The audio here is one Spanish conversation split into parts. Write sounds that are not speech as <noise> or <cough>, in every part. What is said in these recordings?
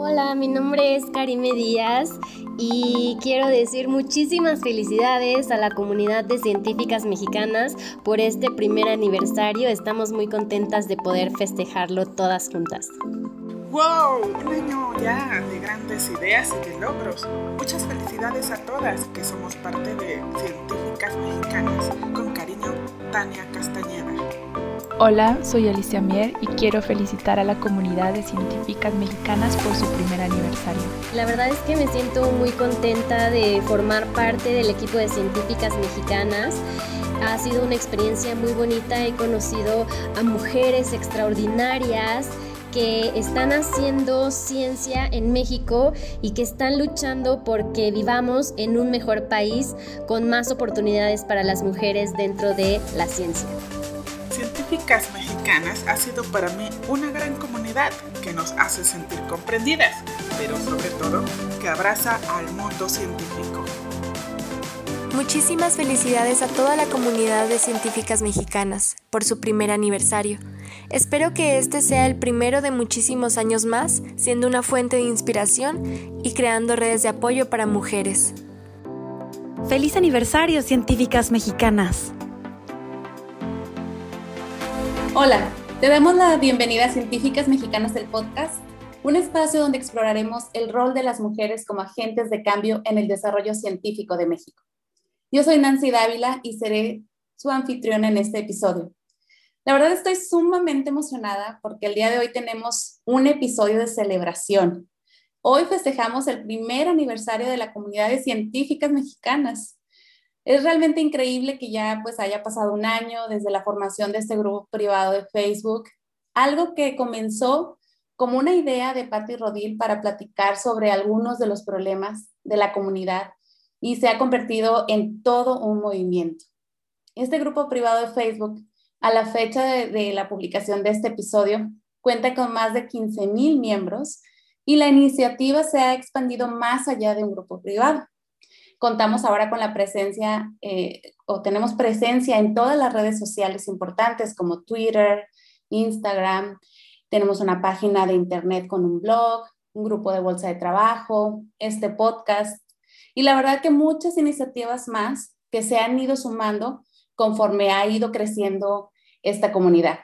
Hola, mi nombre es Karime Díaz y quiero decir muchísimas felicidades a la comunidad de científicas mexicanas por este primer aniversario. Estamos muy contentas de poder festejarlo todas juntas. ¡Wow! Un año ya de grandes ideas y de logros. Muchas felicidades a todas que somos parte de Científicas Mexicanas. Con cariño, Tania Castañeda. Hola, soy Alicia Mier y quiero felicitar a la comunidad de científicas mexicanas por su primer aniversario. La verdad es que me siento muy contenta de formar parte del equipo de científicas mexicanas. Ha sido una experiencia muy bonita, he conocido a mujeres extraordinarias que están haciendo ciencia en México y que están luchando porque vivamos en un mejor país con más oportunidades para las mujeres dentro de la ciencia. Científicas Mexicanas ha sido para mí una gran comunidad que nos hace sentir comprendidas, pero sobre todo que abraza al mundo científico. Muchísimas felicidades a toda la comunidad de científicas mexicanas por su primer aniversario. Espero que este sea el primero de muchísimos años más, siendo una fuente de inspiración y creando redes de apoyo para mujeres. ¡Feliz aniversario, científicas mexicanas! Hola, te damos la bienvenida a Científicas Mexicanas del Podcast, un espacio donde exploraremos el rol de las mujeres como agentes de cambio en el desarrollo científico de México. Yo soy Nancy Dávila y seré su anfitriona en este episodio. La verdad estoy sumamente emocionada porque el día de hoy tenemos un episodio de celebración. Hoy festejamos el primer aniversario de la comunidad de científicas mexicanas es realmente increíble que ya pues haya pasado un año desde la formación de este grupo privado de Facebook, algo que comenzó como una idea de Patti Rodil para platicar sobre algunos de los problemas de la comunidad y se ha convertido en todo un movimiento. Este grupo privado de Facebook, a la fecha de, de la publicación de este episodio, cuenta con más de 15 mil miembros y la iniciativa se ha expandido más allá de un grupo privado contamos ahora con la presencia eh, o tenemos presencia en todas las redes sociales importantes como Twitter, Instagram, tenemos una página de internet con un blog, un grupo de bolsa de trabajo, este podcast. Y la verdad que muchas iniciativas más que se han ido sumando conforme ha ido creciendo esta comunidad.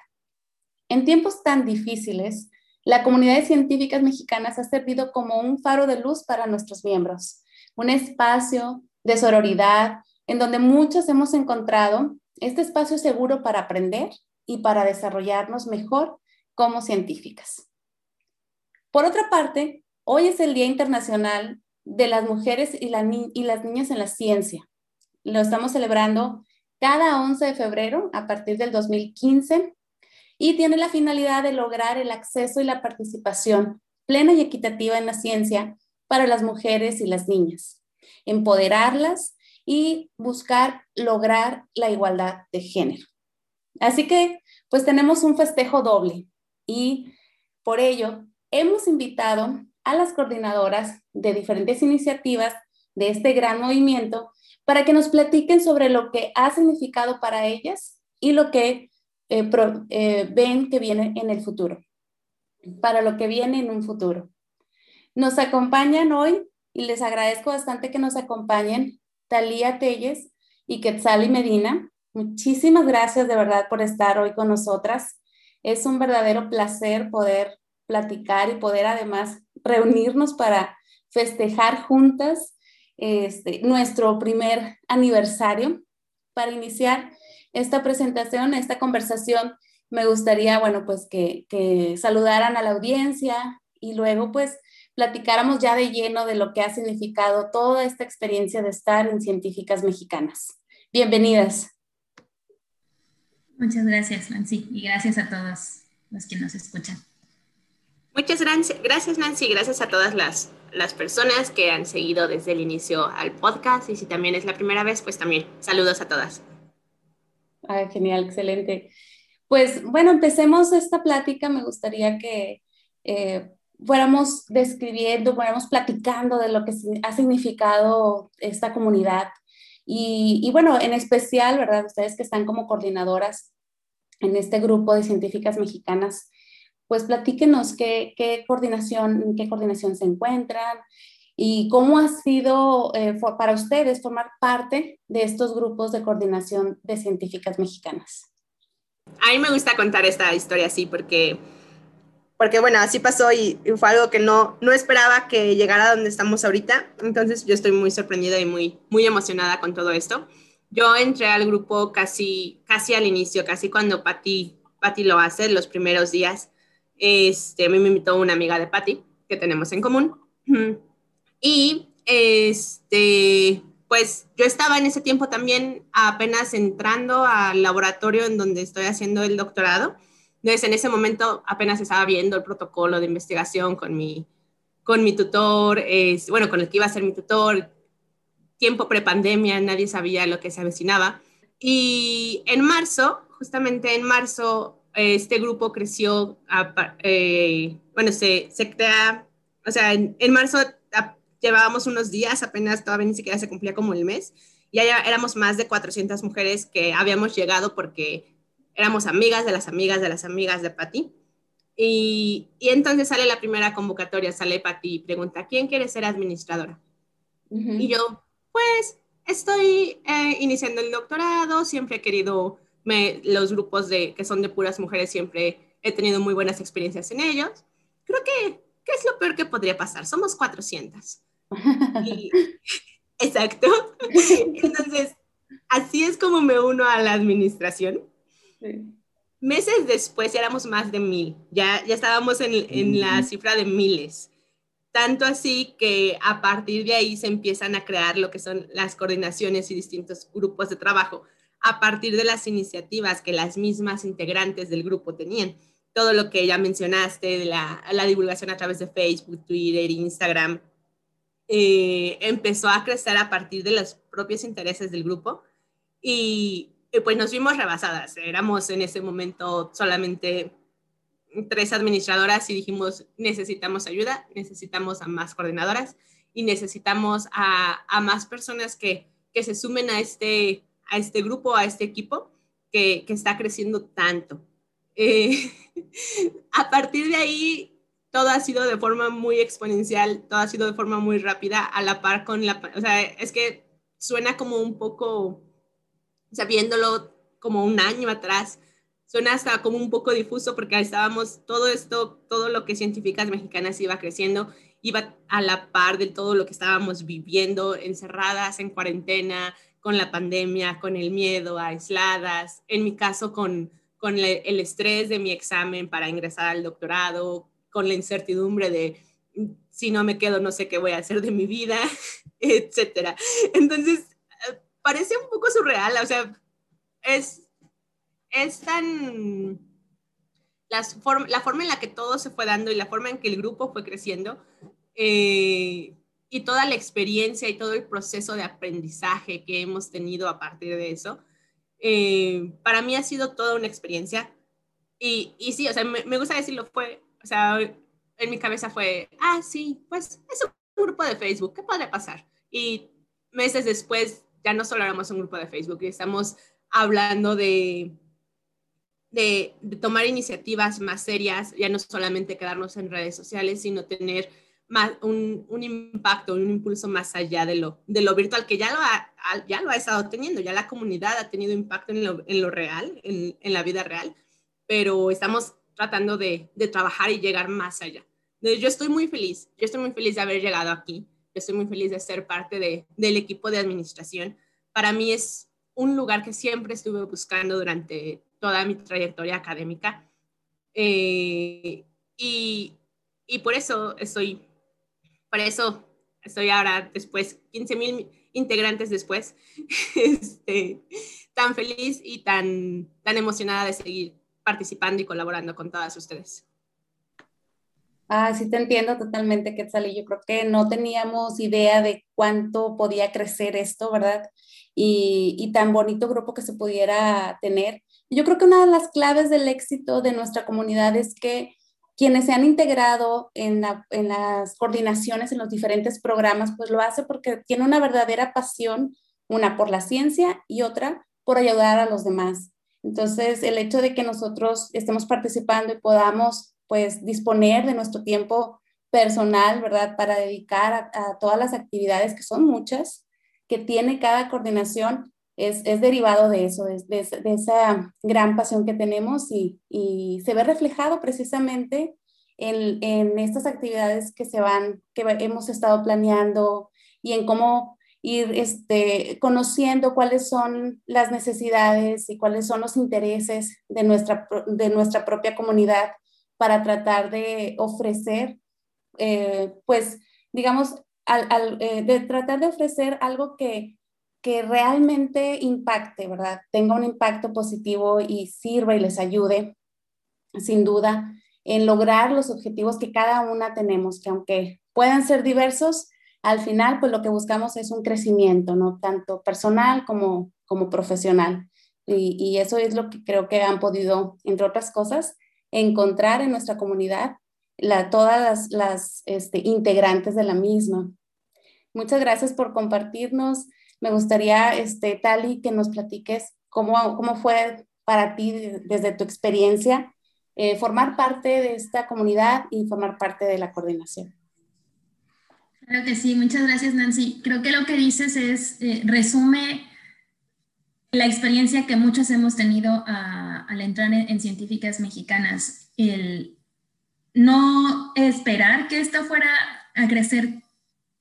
En tiempos tan difíciles, la comunidad de científicas mexicanas ha servido como un faro de luz para nuestros miembros un espacio de sororidad en donde muchos hemos encontrado este espacio seguro para aprender y para desarrollarnos mejor como científicas. Por otra parte, hoy es el Día Internacional de las Mujeres y, y las Niñas en la Ciencia. Lo estamos celebrando cada 11 de febrero a partir del 2015 y tiene la finalidad de lograr el acceso y la participación plena y equitativa en la ciencia para las mujeres y las niñas, empoderarlas y buscar lograr la igualdad de género. Así que, pues tenemos un festejo doble y por ello hemos invitado a las coordinadoras de diferentes iniciativas de este gran movimiento para que nos platiquen sobre lo que ha significado para ellas y lo que eh, eh, ven que viene en el futuro, para lo que viene en un futuro. Nos acompañan hoy y les agradezco bastante que nos acompañen Talía Telles y Quetzali Medina. Muchísimas gracias de verdad por estar hoy con nosotras. Es un verdadero placer poder platicar y poder además reunirnos para festejar juntas este, nuestro primer aniversario. Para iniciar esta presentación, esta conversación, me gustaría, bueno, pues que, que saludaran a la audiencia y luego pues platicáramos ya de lleno de lo que ha significado toda esta experiencia de estar en Científicas Mexicanas. Bienvenidas. Muchas gracias, Nancy, y gracias a todos los que nos escuchan. Muchas gracias, Nancy, gracias a todas las, las personas que han seguido desde el inicio al podcast y si también es la primera vez, pues también saludos a todas. Ah, genial, excelente. Pues bueno, empecemos esta plática. Me gustaría que eh, fuéramos describiendo, fuéramos platicando de lo que ha significado esta comunidad. Y, bueno, en especial, ¿verdad? Ustedes que están como coordinadoras en este grupo de científicas mexicanas, pues platíquenos qué, coordinación, qué coordinación se encuentran y cómo ha sido eh, para ustedes formar parte de estos grupos de coordinación de científicas mexicanas. A mí me gusta contar esta historia así porque, porque bueno, así pasó y, fue algo que no, no esperaba que llegara a donde estamos ahorita. Entonces yo estoy muy sorprendida y muy, muy emocionada con todo esto. Yo entré al grupo casi, casi al inicio, casi cuando Patti lo hace, los primeros días. Este, a mí me invitó una amiga de Patti que tenemos en común. Y este, pues yo estaba en ese tiempo también apenas entrando al laboratorio en donde estoy haciendo el doctorado. Entonces, en ese momento apenas estaba viendo el protocolo de investigación con mi, con mi tutor, es, bueno, con el que iba a ser mi tutor, tiempo prepandemia, nadie sabía lo que se avecinaba. Y en marzo, justamente en marzo, este grupo creció, eh, bueno, se, se crea, o sea, en, en marzo llevábamos unos días, apenas todavía ni siquiera se cumplía como el mes, y ya éramos más de 400 mujeres que habíamos llegado porque éramos amigas de las amigas de las amigas de Patti. Y, y entonces sale la primera convocatoria, sale Patti y pregunta, ¿quién quiere ser administradora? Y yo, pues, estoy eh, iniciando el doctorado, siempre he querido me, los grupos de, que son de puras mujeres, siempre he tenido muy buenas experiencias en ellos. Creo que, ¿qué es lo peor que podría pasar? Somos 400. <laughs> exacto. <laughs> Entonces, así es como me uno a la administración. Meses después ya éramos más de mil, ya, ya estábamos en, en la cifra de miles. Tanto así que a partir de ahí se empiezan a crear lo que son las coordinaciones y distintos grupos de trabajo a partir de las iniciativas que las mismas integrantes del grupo tenían. Todo lo que ya mencionaste, de la, la divulgación a través de Facebook, Twitter, Instagram, eh, empezó a crecer a partir de los propios intereses del grupo y, pues nos vimos rebasadas. Éramos en ese momento solamente tres administradoras y dijimos, necesitamos ayuda, necesitamos a más coordinadoras y necesitamos a, a más personas que, que, se sumen a este, a este grupo, a este equipo que, que está creciendo tanto. Eh, <laughs> a partir de ahí todo ha sido de forma muy exponencial, todo ha sido de forma muy rápida, a la par con la, o sea, es que suena como un poco, o sea, viéndolo como un año atrás, suena hasta como un poco difuso porque estábamos, todo esto, todo lo que científicas mexicanas iba creciendo, iba a la par de todo lo que estábamos viviendo, encerradas en cuarentena, con la pandemia, con el miedo, aisladas, en mi caso con, con el estrés de mi examen para ingresar al doctorado, con la incertidumbre de si no me quedo, no sé qué voy a hacer de mi vida, <laughs> etcétera. Entonces, parece un poco surreal, o sea, es, es tan... Las la forma en la que todo se fue dando y la forma en que el grupo fue creciendo eh, y toda la experiencia y todo el proceso de aprendizaje que hemos tenido a partir de eso, eh, para mí ha sido toda una experiencia. Y, y sí, o sea, me, me gusta decirlo, fue o sea, en mi cabeza fue, ah, sí, pues es un grupo de Facebook, ¿qué podría pasar? Y meses después ya no solo éramos un grupo de Facebook, estamos hablando de, de, tomar iniciativas más serias, ya no solamente quedarnos en redes sociales, sino tener más, un, un, impacto, un impulso más allá de lo, de lo virtual, que ya lo, ha, ya lo ha estado teniendo, ya la comunidad ha tenido impacto en lo, en lo real, en, en la vida real, pero estamos tratando de, de, trabajar y llegar más allá. Yo estoy muy feliz, yo estoy muy feliz de haber llegado aquí, estoy muy feliz de ser parte de, del equipo de administración. Para mí es un lugar que siempre estuve buscando durante toda mi trayectoria académica eh, y, y, por eso estoy, por eso estoy ahora después, 15 mil integrantes después, <laughs> este, tan feliz y tan, tan emocionada de seguir participando y colaborando con todas ustedes. Ah, sí te entiendo totalmente, Quetzal, y yo creo que no teníamos idea de cuánto podía crecer esto, ¿verdad? Y, y, tan bonito grupo que se pudiera tener. Yo creo que una de las claves del éxito de nuestra comunidad es que quienes se han integrado en, la, en las coordinaciones, en los diferentes programas, pues lo hace porque tiene una verdadera pasión, una por la ciencia y otra por ayudar a los demás. Entonces, el hecho de que nosotros estemos participando y podamos pues disponer de nuestro tiempo personal, ¿verdad? Para dedicar a, todas las actividades, que son muchas, que tiene cada coordinación, es, es derivado de eso, de, de, esa gran pasión que tenemos y, y se ve reflejado precisamente en, en, estas actividades que se van, que hemos estado planeando y en cómo ir este, conociendo cuáles son las necesidades y cuáles son los intereses de nuestra, de nuestra propia comunidad para tratar de ofrecer, eh, pues, digamos, eh, de tratar de ofrecer algo que, que realmente impacte, ¿verdad? Tenga un impacto positivo y sirva y les ayude, sin duda, en lograr los objetivos que cada una tenemos, que aunque puedan ser diversos, al final, pues lo que buscamos es un crecimiento, ¿no? Tanto personal como, como profesional. Y, eso es lo que creo que han podido, entre otras cosas, encontrar en nuestra comunidad todas las, las este, integrantes de la misma. Muchas gracias por compartirnos. Me gustaría, este, Tali, que nos platiques cómo, cómo fue para ti desde tu experiencia eh, formar parte de esta comunidad y formar parte de la coordinación. Claro que sí, muchas gracias Nancy. Creo que lo que dices es, eh, resume la experiencia que muchos hemos tenido al entrar en, científicas mexicanas, el no esperar que esto fuera a crecer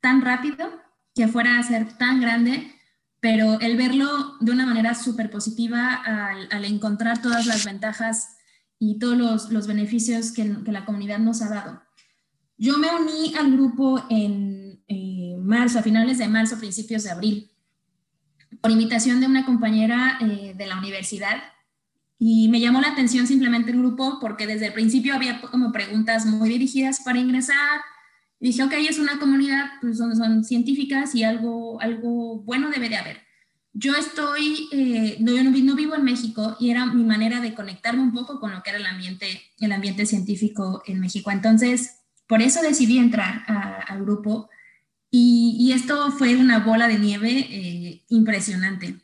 tan rápido, que fuera a ser tan grande, pero el verlo de una manera súper positiva al, encontrar todas las ventajas y todos los, beneficios que, que la comunidad nos ha dado. Yo me uní al grupo en eh, marzo, a finales de marzo, principios de abril, por invitación de una compañera eh, de la universidad. Y me llamó la atención simplemente el grupo porque desde el principio había como preguntas muy dirigidas para ingresar. Y dije, ok, es una comunidad, pues son, son científicas y algo, algo bueno debe de haber. Yo estoy, eh, no, yo no, vivo en México y era mi manera de conectarme un poco con lo que era el ambiente, el ambiente científico en México. Entonces, por eso decidí entrar al grupo y, esto fue una bola de nieve eh, impresionante.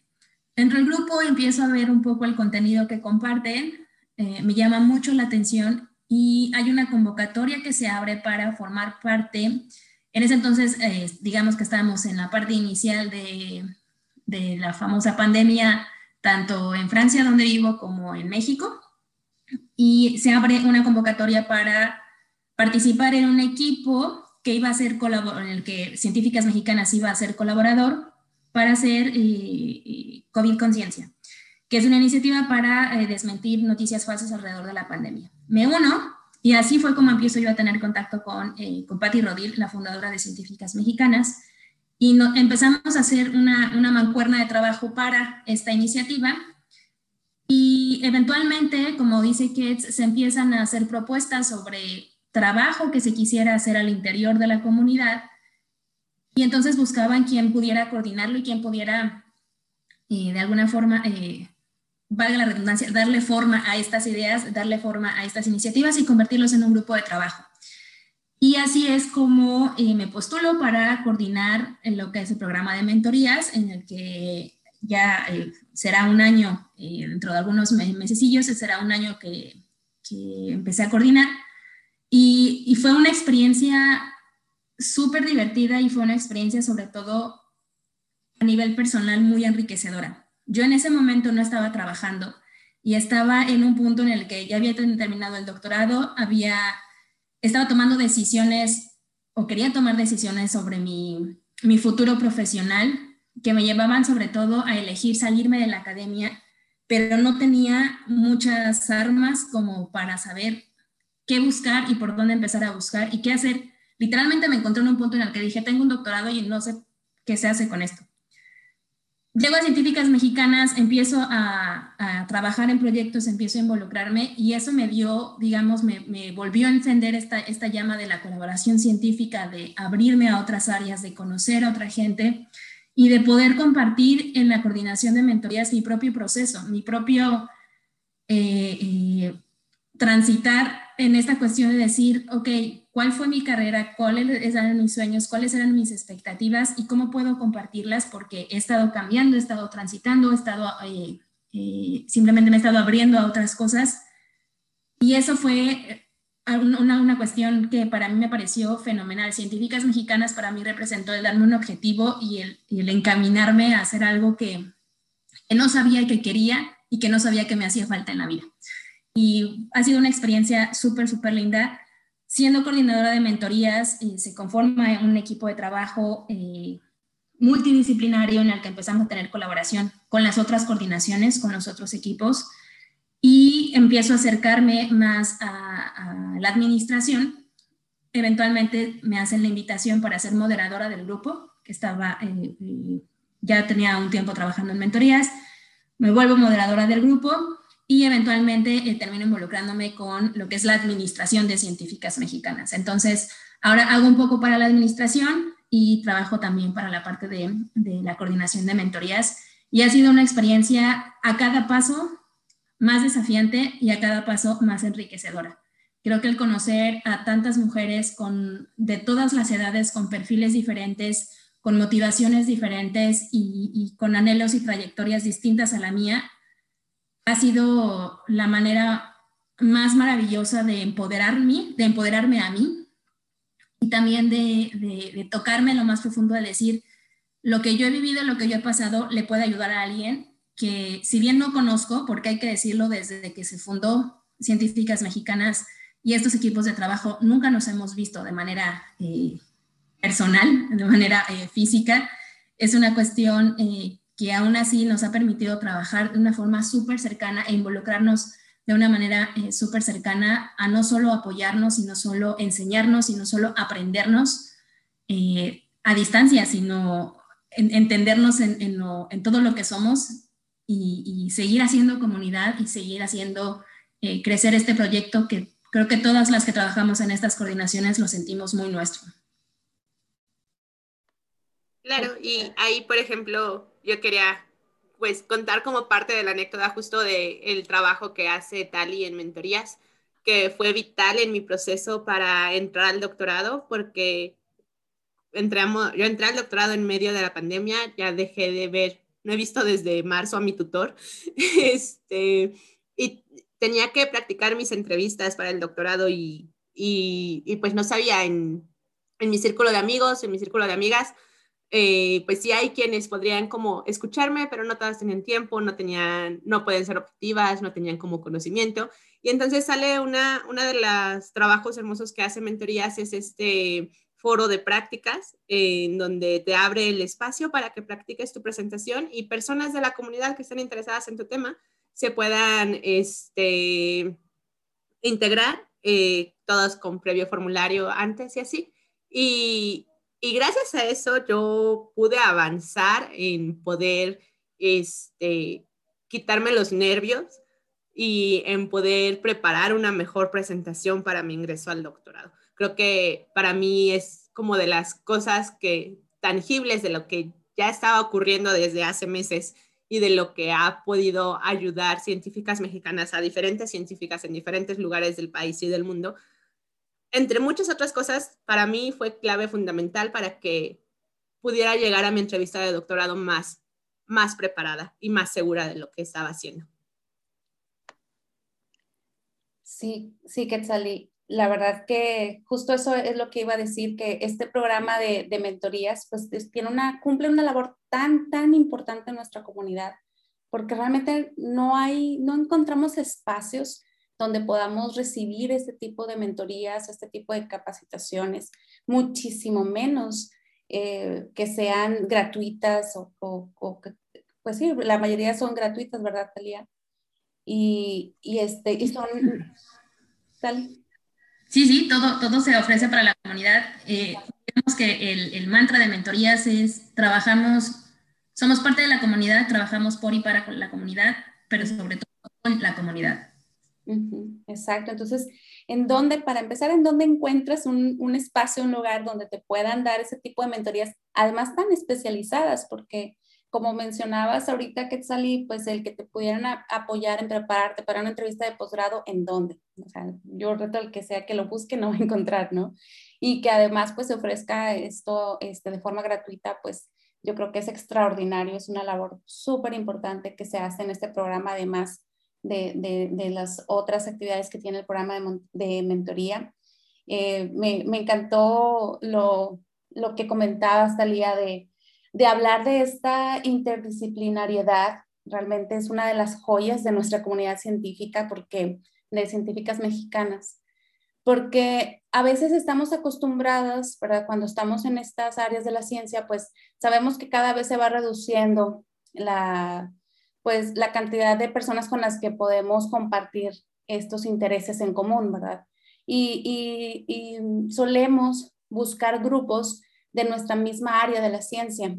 Dentro del grupo empiezo a ver un poco el contenido que comparten, eh, me llama mucho la atención y hay una convocatoria que se abre para formar parte. En ese entonces, eh, digamos que estábamos en la parte inicial de, de la famosa pandemia, tanto en Francia, donde vivo, como en México. Y se abre una convocatoria para participar en un equipo que iba a ser en el que Científicas Mexicanas iba a ser colaborador para hacer eh, eh, COVID Conciencia, que es una iniciativa para eh, desmentir noticias falsas alrededor de la pandemia. Me uno y así fue como empiezo yo a tener contacto con, con Patti Rodil, la fundadora de Científicas Mexicanas, y empezamos a hacer una, una mancuerna de trabajo para esta iniciativa. Y eventualmente, como dice Ketz, se empiezan a hacer propuestas sobre trabajo que se quisiera hacer al interior de la comunidad y entonces buscaban quien pudiera coordinarlo y quien pudiera eh, de alguna forma, eh, valga la redundancia, darle forma a estas ideas, darle forma a estas iniciativas y convertirlos en un grupo de trabajo. Y así es como eh, me postulo para coordinar en lo que es el programa de mentorías, en el que ya será un año, dentro de algunos mesecillos, será un año que, que empecé a coordinar y, fue una experiencia súper divertida y fue una experiencia sobre todo a nivel personal muy enriquecedora. Yo en ese momento no estaba trabajando y estaba en un punto en el que ya había terminado el doctorado, había, estaba tomando decisiones o quería tomar decisiones sobre mi, mi futuro profesional que me llevaban sobre todo a elegir salirme de la academia, pero no tenía muchas armas como para saber qué buscar y por dónde empezar a buscar y qué hacer. Literalmente me encontré en un punto en el que dije, tengo un doctorado y no sé qué se hace con esto. Llego a científicas mexicanas, empiezo a, trabajar en proyectos, empiezo a involucrarme y eso me dio, digamos, me, me, volvió a encender esta, esta llama de la colaboración científica, de abrirme a otras áreas, de conocer a otra gente y de poder compartir en la coordinación de mentorías mi propio proceso, mi propio eh, eh, transitar en esta cuestión de decir, ok, ¿cuál fue mi carrera? ¿Cuáles eran mis sueños? ¿Cuáles eran mis expectativas? ¿Y cómo puedo compartirlas? Porque he estado cambiando, he estado transitando, he estado, eh, eh, simplemente me he estado abriendo a otras cosas. Y eso fue una, una, cuestión que para mí me pareció fenomenal. Científicas mexicanas para mí representó el darme un objetivo y el, el encaminarme a hacer algo que, que, no sabía que quería y que no sabía que me hacía falta en la vida. Y ha sido una experiencia súper, súper linda. Siendo coordinadora de mentorías, eh, se conforma un equipo de trabajo eh, multidisciplinario en el que empezamos a tener colaboración con las otras coordinaciones, con los otros equipos y empiezo a acercarme más a, la administración. Eventualmente me hacen la invitación para ser moderadora del grupo, que estaba, eh, eh, ya tenía un tiempo trabajando en mentorías, me vuelvo moderadora del grupo y eventualmente eh, termino involucrándome con lo que es la administración de científicas mexicanas. Entonces, ahora hago un poco para la administración y trabajo también para la parte de, la coordinación de mentorías. Y ha sido una experiencia a cada paso más desafiante y a cada paso más enriquecedora. Creo que el conocer a tantas mujeres con, de todas las edades, con perfiles diferentes, con motivaciones diferentes y, con anhelos y trayectorias distintas a la mía, ha sido la manera más maravillosa de empoderarme, de empoderarme a mí y también de, tocarme lo más profundo de decir, lo que yo he vivido, lo que yo he pasado, le puede ayudar a alguien que si bien no conozco, porque hay que decirlo desde que se fundó Científicas Mexicanas y estos equipos de trabajo nunca nos hemos visto de manera eh, personal, de manera eh, física, es una cuestión eh, que aún así nos ha permitido trabajar de una forma súper cercana e involucrarnos de una manera súper cercana a no solo apoyarnos, sino solo enseñarnos, sino solo aprendernos a distancia, sino entendernos en, en todo lo que somos y, seguir haciendo comunidad y seguir haciendo eh, crecer este proyecto que creo que todas las que trabajamos en estas coordinaciones lo sentimos muy nuestro. Claro, y ahí, por ejemplo, yo quería pues contar como parte de la anécdota justo del el trabajo que hace Tali en mentorías, que fue vital en mi proceso para entrar al doctorado, porque entramos, yo entré al doctorado en medio de la pandemia, ya dejé de ver no he visto desde marzo a mi tutor, <laughs> este, y tenía que practicar mis entrevistas para el doctorado y, y, pues no sabía en, en, mi círculo de amigos, en mi círculo de amigas, eh, pues sí hay quienes podrían como escucharme, pero no todas tenían tiempo, no tenían, no pueden ser objetivas, no tenían como conocimiento. Y entonces sale una, una de los trabajos hermosos que hace mentorías es este foro de prácticas en donde te abre el espacio para que practiques tu presentación y personas de la comunidad que estén interesadas en tu tema se puedan este, integrar, eh, todos con previo formulario antes y así. Y, y, gracias a eso yo pude avanzar en poder este, quitarme los nervios y en poder preparar una mejor presentación para mi ingreso al doctorado creo que para mí es como de las cosas que tangibles de lo que ya estaba ocurriendo desde hace meses y de lo que ha podido ayudar científicas mexicanas a diferentes científicas en diferentes lugares del país y del mundo. Entre muchas otras cosas, para mí fue clave fundamental para que pudiera llegar a mi entrevista de doctorado más, más preparada y más segura de lo que estaba haciendo. Sí, sí, Quetzalí la verdad que justo eso es lo que iba a decir, que este programa de, mentorías pues tiene una, cumple una labor tan, tan importante en nuestra comunidad, porque realmente no hay, no encontramos espacios donde podamos recibir este tipo de mentorías, este tipo de capacitaciones, muchísimo menos eh, que sean gratuitas o, pues sí, la mayoría son gratuitas, ¿verdad, Talia? Y, y, este, y son... Tal, Sí, sí, todo, todo se ofrece para la comunidad. Eh, que el, el, mantra de mentorías es trabajamos, somos parte de la comunidad, trabajamos por y para la comunidad, pero sobre todo con la comunidad. Exacto, entonces, ¿en dónde, para empezar, en dónde encuentras un, un, espacio, un lugar donde te puedan dar ese tipo de mentorías, además tan especializadas? Porque como mencionabas ahorita, Quetzalí, pues el que te pudieran apoyar en prepararte para una entrevista de posgrado, ¿en dónde? O sea, yo reto al que sea que lo busque, no va a encontrar, ¿no? Y que además pues se ofrezca esto este, de forma gratuita, pues yo creo que es extraordinario, es una labor súper importante que se hace en este programa, además de, las otras actividades que tiene el programa de, mentoría. Eh, me, encantó lo, lo que comentabas, Talía, de, de hablar de esta interdisciplinariedad. Realmente es una de las joyas de nuestra comunidad científica, porque de científicas mexicanas, porque a veces estamos acostumbradas, ¿verdad? Cuando estamos en estas áreas de la ciencia, pues sabemos que cada vez se va reduciendo la, pues, la cantidad de personas con las que podemos compartir estos intereses en común, ¿verdad? Y, solemos buscar grupos de nuestra misma área de la ciencia.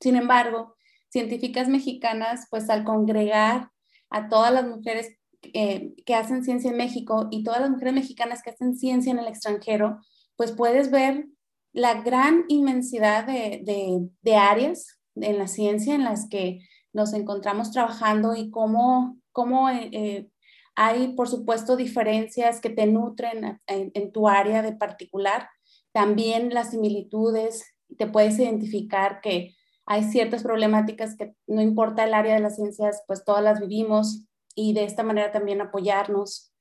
Sin embargo, científicas mexicanas, pues al congregar a todas las mujeres eh, que hacen ciencia en México y todas las mujeres mexicanas que hacen ciencia en el extranjero, pues puedes ver la gran inmensidad de áreas en la ciencia en las que nos encontramos trabajando y cómo, cómo eh, eh, hay, por supuesto, diferencias que te nutren en, tu área de particular. También las similitudes, te puedes identificar que hay ciertas problemáticas que no importa el área de las ciencias, pues todas las vivimos y de esta manera también apoyarnos.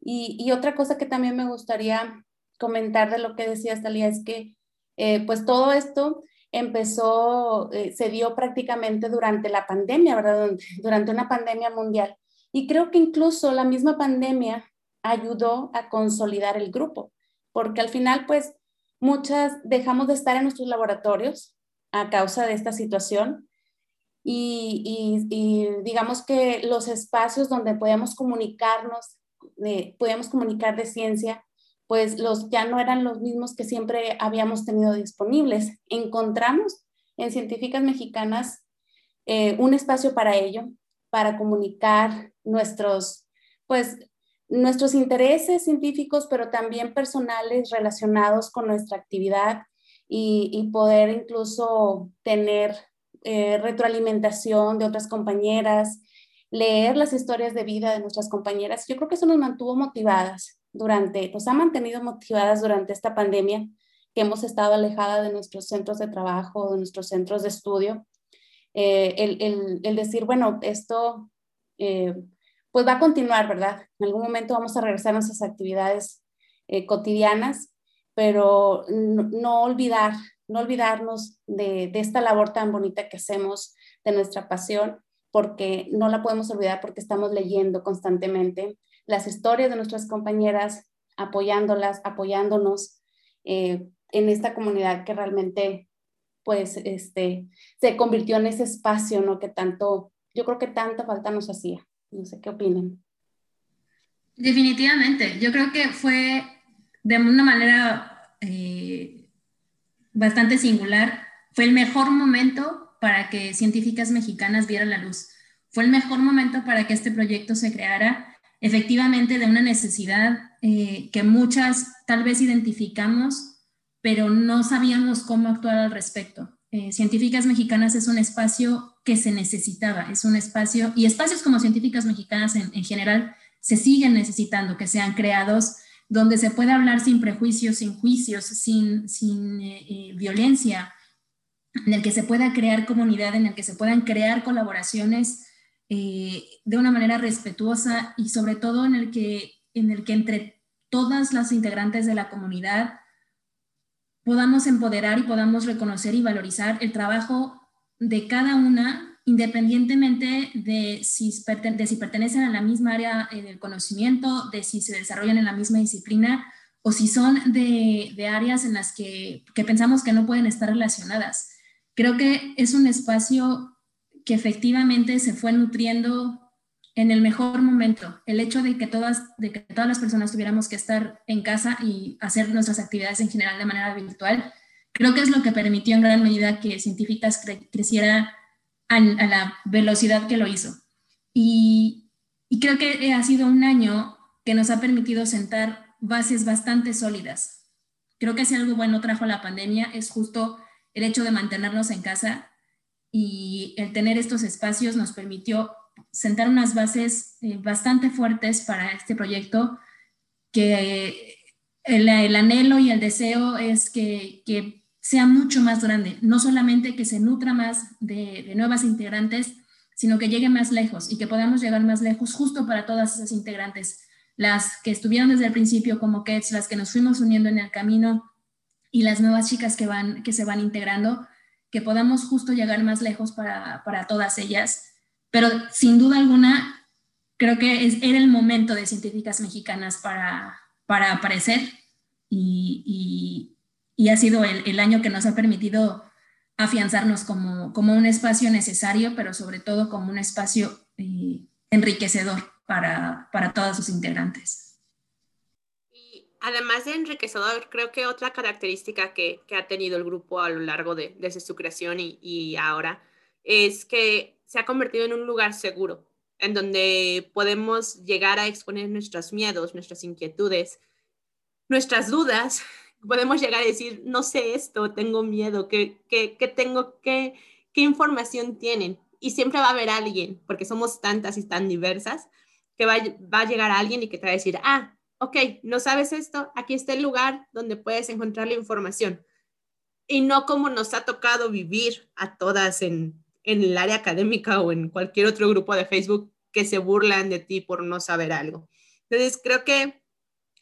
Y, y otra cosa que también me gustaría comentar de lo que decía Talía es que eh, pues todo esto empezó, eh, se dio prácticamente durante la pandemia, ¿verdad? Durante una pandemia mundial. Y creo que incluso la misma pandemia ayudó a consolidar el grupo, porque al final, pues, muchas dejamos de estar en nuestros laboratorios a causa de esta situación y, digamos que los espacios donde podíamos comunicarnos, eh, podíamos comunicar de ciencia, pues los ya no eran los mismos que siempre habíamos tenido disponibles. Encontramos en Científicas Mexicanas eh, un espacio para ello, para comunicar nuestros, pues, nuestros intereses científicos, pero también personales relacionados con nuestra actividad y, poder incluso tener eh, retroalimentación de otras compañeras, leer las historias de vida de nuestras compañeras. Yo creo que eso nos mantuvo motivadas durante, nos ha mantenido motivadas durante esta pandemia, que hemos estado alejada de nuestros centros de trabajo, de nuestros centros de estudio. Eh, el, el, decir, bueno, esto eh, pues va a continuar, ¿verdad? En algún momento vamos a regresar a nuestras actividades eh, cotidianas, pero no, olvidar, no olvidarnos de, de, esta labor tan bonita que hacemos, de nuestra pasión, porque no la podemos olvidar porque estamos leyendo constantemente, las historias de nuestras compañeras, apoyándolas, apoyándonos eh, en esta comunidad que realmente pues este, se convirtió en ese espacio, ¿no? Que tanto, yo creo que tanta falta nos hacía. No sé qué opinan. Definitivamente, yo creo que fue de una manera eh, bastante singular, fue el mejor momento para que científicas mexicanas vieran la luz. Fue el mejor momento para que este proyecto se creara efectivamente de una necesidad eh, que muchas tal vez identificamos, pero no sabíamos cómo actuar al respecto. Eh, Científicas Mexicanas es un espacio que se necesitaba, es un espacio, y espacios como Científicas Mexicanas en, general se siguen necesitando, que sean creados donde se pueda hablar sin prejuicios, sin juicios, sin, sin eh, violencia, en el que se pueda crear comunidad, en el que se puedan crear colaboraciones eh, de una manera respetuosa y sobre todo en el, que, en el que entre todas las integrantes de la comunidad podamos empoderar y podamos reconocer y valorizar el trabajo de cada una, independientemente de si, pertenecen a la misma área eh, del conocimiento, de si se desarrollan en la misma disciplina o si son de, de áreas en las que, que pensamos que no pueden estar relacionadas. Creo que es un espacio que efectivamente se fue nutriendo en el mejor momento. El hecho de que todas, de que todas las personas tuviéramos que estar en casa y hacer nuestras actividades en general de manera virtual, creo que es lo que permitió en gran medida que Científicas creciera a, la velocidad que lo hizo. Y, y creo que ha sido un año que nos ha permitido sentar bases bastante sólidas. Creo que si algo bueno trajo la pandemia es justo el hecho de mantenernos en casa y el tener estos espacios nos permitió sentar unas bases eh, bastante fuertes para este proyecto que el, anhelo y el deseo es que, sea mucho más grande, no solamente que se nutra más de, nuevas integrantes, sino que llegue más lejos y que podamos llegar más lejos justo para todas esas integrantes, las que estuvieron desde el principio como Kets, las que nos fuimos uniendo en el camino y las nuevas chicas que, van, que se van integrando, que podamos justo llegar más lejos para, para todas ellas. Pero sin duda alguna, creo que es, era el momento de científicas mexicanas para, para aparecer y, y, ha sido el, el, año que nos ha permitido afianzarnos como, como, un espacio necesario, pero sobre todo como un espacio eh, enriquecedor para, para todos sus integrantes. Además de enriquecedor, creo que otra característica que, ha tenido el grupo a lo largo de, desde su creación y, ahora es que se ha convertido en un lugar seguro, en donde podemos llegar a exponer nuestros miedos, nuestras inquietudes, nuestras dudas <laughs> podemos llegar a decir, no sé esto, tengo miedo, ¿qué, tengo, qué, información tienen? Y siempre va a haber alguien, porque somos tantas y tan diversas, que va, a llegar alguien y que te va a decir, ah, ok, no sabes esto, aquí está el lugar donde puedes encontrar la información. Y no como nos ha tocado vivir a todas en, en el área académica o en cualquier otro grupo de Facebook que se burlan de ti por no saber algo. Entonces, creo que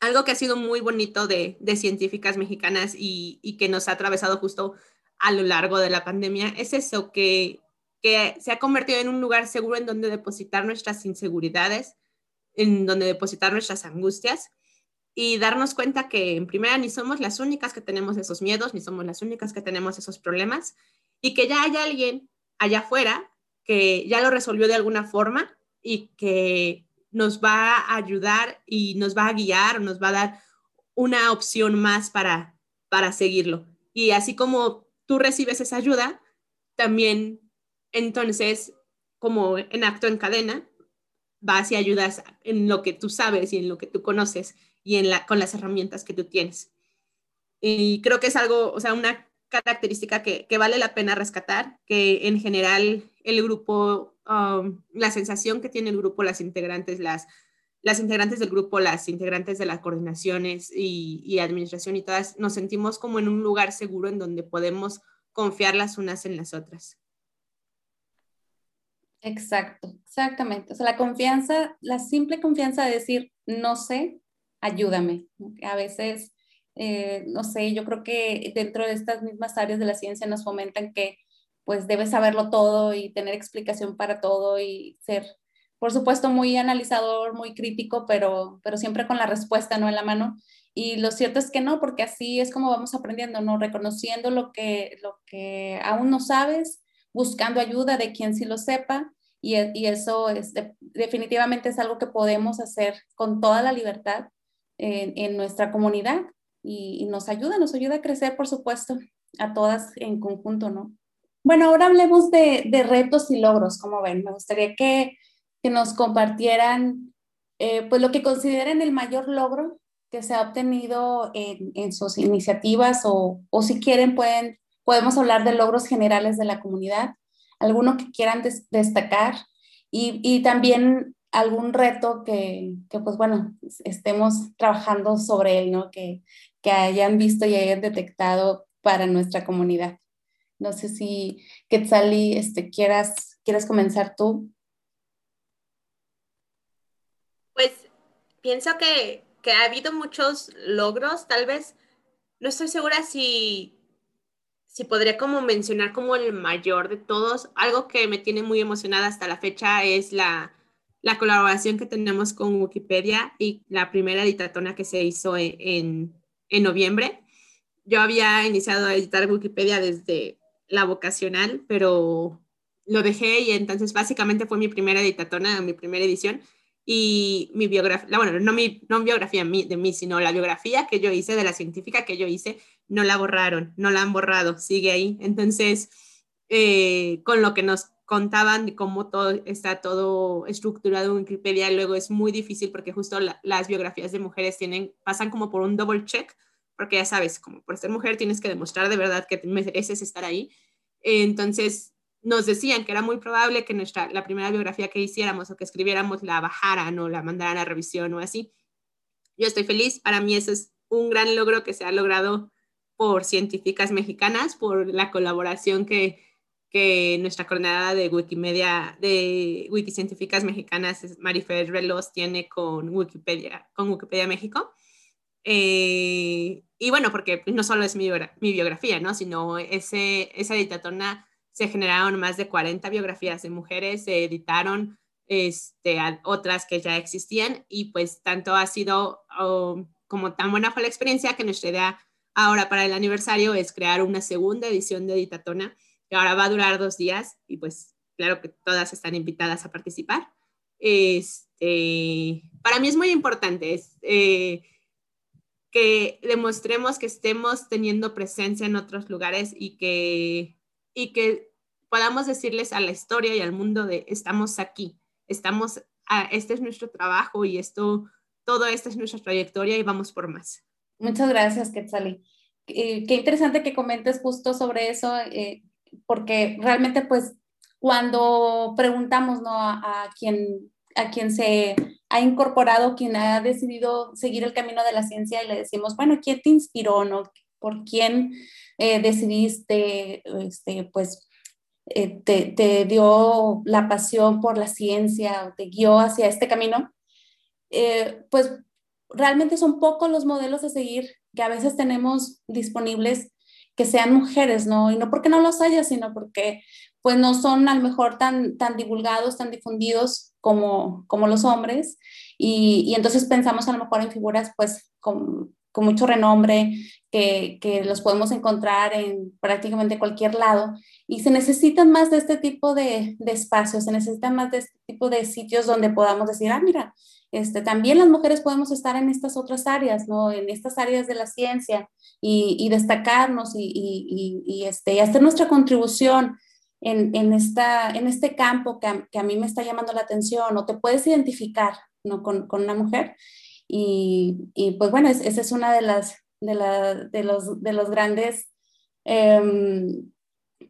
algo que ha sido muy bonito de, de científicas mexicanas y, y, que nos ha atravesado justo a lo largo de la pandemia es eso, que, que se ha convertido en un lugar seguro en donde depositar nuestras inseguridades, en donde depositar nuestras angustias y darnos cuenta que en primera ni somos las únicas que tenemos esos miedos, ni somos las únicas que tenemos esos problemas y que ya hay alguien allá afuera que ya lo resolvió de alguna forma y que nos va a ayudar y nos va a guiar, nos va a dar una opción más para, para seguirlo. Y así como tú recibes esa ayuda, también entonces, como en acto en cadena, vas y ayudas en lo que tú sabes y en lo que tú conoces y en la, con las herramientas que tú tienes. Y creo que es algo, o sea, una característica que, que vale la pena rescatar, que en general el grupo Um, la sensación que tiene el grupo, las integrantes, las, las integrantes del grupo, las integrantes de las coordinaciones y, administración y todas, nos sentimos como en un lugar seguro en donde podemos confiar las unas en las otras. Exacto, exactamente. O sea, la confianza, la simple confianza de decir, no sé, ayúdame. A veces, eh, no sé, yo creo que dentro de estas mismas áreas de la ciencia nos fomentan que pues debes saberlo todo y tener explicación para todo y ser, por supuesto, muy analizador, muy crítico, pero, pero siempre con la respuesta, ¿no? En la mano. Y lo cierto es que no, porque así es como vamos aprendiendo, ¿no? Reconociendo lo que, lo que aún no sabes, buscando ayuda de quien sí lo sepa. Y, y eso es definitivamente es algo que podemos hacer con toda la libertad en, en nuestra comunidad y, nos ayuda, nos ayuda a crecer, por supuesto, a todas en conjunto, ¿no? Bueno, ahora hablemos de, retos y logros, como ven. Me gustaría que, nos compartieran eh, pues lo que consideren el mayor logro que se ha obtenido en, sus iniciativas o, si quieren pueden, podemos hablar de logros generales de la comunidad, alguno que quieran destacar y, también algún reto que, pues bueno, estemos trabajando sobre él, ¿no? Que, que hayan visto y hayan detectado para nuestra comunidad. No sé si, Quetzali, este, quieras, quieras comenzar tú. Pues pienso que, que ha habido muchos logros, tal vez, no estoy segura si, si podría como mencionar como el mayor de todos. Algo que me tiene muy emocionada hasta la fecha es la, la colaboración que tenemos con Wikipedia y la primera editatona que se hizo en, en noviembre. Yo había iniciado a editar Wikipedia desde la vocacional, pero lo dejé y entonces básicamente fue mi primera editatona, mi primera edición y mi biografía, bueno, no mi no biografía de mí, sino la biografía que yo hice, de la científica que yo hice, no la borraron, no la han borrado, sigue ahí. Entonces, eh, con lo que nos contaban de cómo todo está todo estructurado en Wikipedia, luego es muy difícil porque justo las biografías de mujeres tienen, pasan como por un double check, porque ya sabes, como por ser mujer tienes que demostrar de verdad que mereces estar ahí. Entonces, nos decían que era muy probable que nuestra, la primera biografía que hiciéramos o que escribiéramos la bajaran o la mandaran a revisión o así. Yo estoy feliz, para mí eso es un gran logro que se ha logrado por científicas mexicanas, por la colaboración que, que nuestra coordinadora de Wikimedia, de Wikicientíficas Mexicanas, Marifer Veloz, tiene con Wikipedia, con Wikipedia México. Eh, y bueno, porque no solo es mi, biografía, ¿no? Sino ese, esa editatona se generaron más de 40 biografías de mujeres, se editaron este, otras que ya existían y pues tanto ha sido oh, como tan buena fue la experiencia que nuestra idea ahora para el aniversario es crear una segunda edición de Editatona que ahora va a durar dos días y pues claro que todas están invitadas a participar. Este, para mí es muy importante eh, que demostremos que estemos teniendo presencia en otros lugares y que, y que podamos decirles a la historia y al mundo de estamos aquí, estamos, este es nuestro trabajo y esto, todo esto es nuestra trayectoria y vamos por más. Muchas gracias, Quetzali. Eh, qué interesante que comentes justo sobre eso. Eh, porque realmente pues cuando preguntamos ¿no? a, quien, a quien se ha incorporado, quien ha decidido seguir el camino de la ciencia y le decimos, bueno, ¿quién te inspiró? No? ¿Por quién eh, decidiste, este, pues, eh, te, dio la pasión por la ciencia o te guió hacia este camino? Eh, pues realmente son pocos los modelos a seguir que a veces tenemos disponibles que sean mujeres, ¿no? Y no porque no los haya, sino porque pues no son a lo mejor tan, tan divulgados, tan difundidos como, como los hombres. Y, y entonces pensamos a lo mejor en figuras pues con, con mucho renombre, que, que, los podemos encontrar en prácticamente cualquier lado. Y se necesitan más de este tipo de, de espacios, se necesitan más de este tipo de sitios donde podamos decir, ah, mira, este, también las mujeres podemos estar en estas otras áreas, ¿no? En estas áreas de la ciencia y, destacarnos y, este, hacer nuestra contribución en, esta, en este campo que a, mí me está llamando la atención o te puedes identificar, ¿no? Con, una mujer. Y, pues bueno, esa es una de las, de, de, los, de los grandes, em,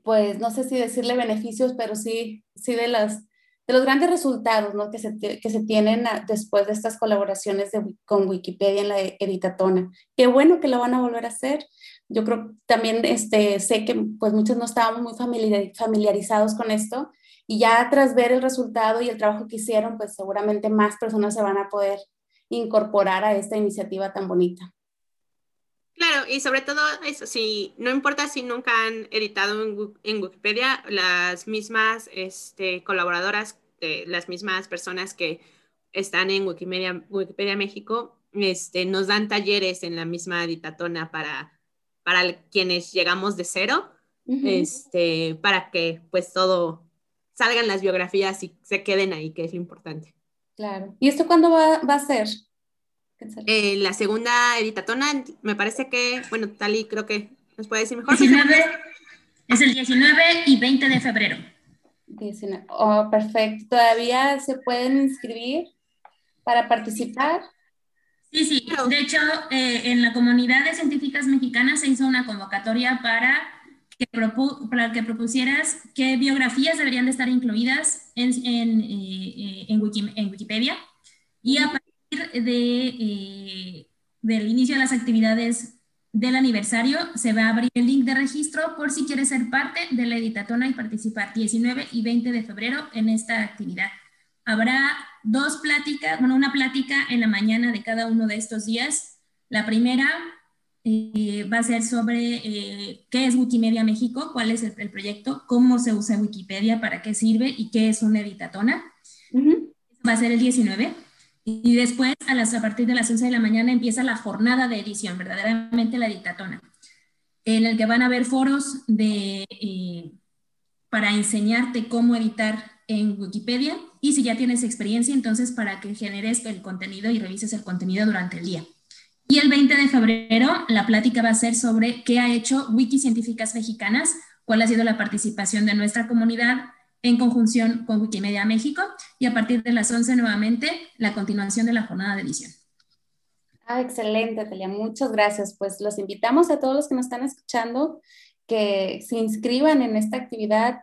pues no sé si decirle beneficios, pero sí, sí de las de los grandes resultados ¿no? que, se, que se tienen después de estas colaboraciones con Wikipedia en la editatona. Qué bueno que lo van a volver a hacer. Yo creo también este, sé que pues muchos no estábamos muy familiarizados con esto y ya tras ver el resultado y el trabajo que hicieron, pues seguramente más personas se van a poder incorporar a esta iniciativa tan bonita. Claro, y sobre todo eso, si no importa si nunca han editado en, Wikipedia, las mismas este, colaboradoras, las mismas personas que están en Wikimedia, Wikipedia México, este, nos dan talleres en la misma editatona para, para quienes llegamos de cero, este, para que pues todo salgan las biografías y se queden ahí, que es lo importante. Claro. ¿Y esto cuándo va, va a ser? Eh, la segunda editatona, me parece que, bueno, Tali creo que nos puede decir mejor. es el 19 y 20 de febrero. Oh, perfecto. ¿Todavía se pueden inscribir para participar? Sí, sí. De hecho, eh, en la comunidad de científicas mexicanas se hizo una convocatoria para que, para que propusieras qué biografías deberían de estar incluidas en, en, eh, en, Wikipedia. Y a de, eh, del inicio de las actividades del aniversario, se va a abrir el link de registro por si quieres ser parte de la editatona y participar 19 y 20 de febrero en esta actividad. Habrá dos pláticas, bueno, una plática en la mañana de cada uno de estos días. La primera eh, va a ser sobre eh, qué es Wikimedia México, cuál es el, proyecto, cómo se usa Wikipedia, para qué sirve y qué es una editatona. Va a ser el 19. Y después, a, las, a partir de las 11 de la mañana, empieza la jornada de edición, verdaderamente la dictatona, en el que van a haber foros de, eh, para enseñarte cómo editar en Wikipedia y si ya tienes experiencia, entonces para que generes el contenido y revises el contenido durante el día. Y el 20 de febrero, la plática va a ser sobre qué ha hecho Wiki Científicas Mexicanas, cuál ha sido la participación de nuestra comunidad en conjunción con Wikimedia México y a partir de las 11 nuevamente la continuación de la jornada de edición. Ah, excelente, Telia. Muchas gracias. Pues los invitamos a todos los que nos están escuchando que se inscriban en esta actividad,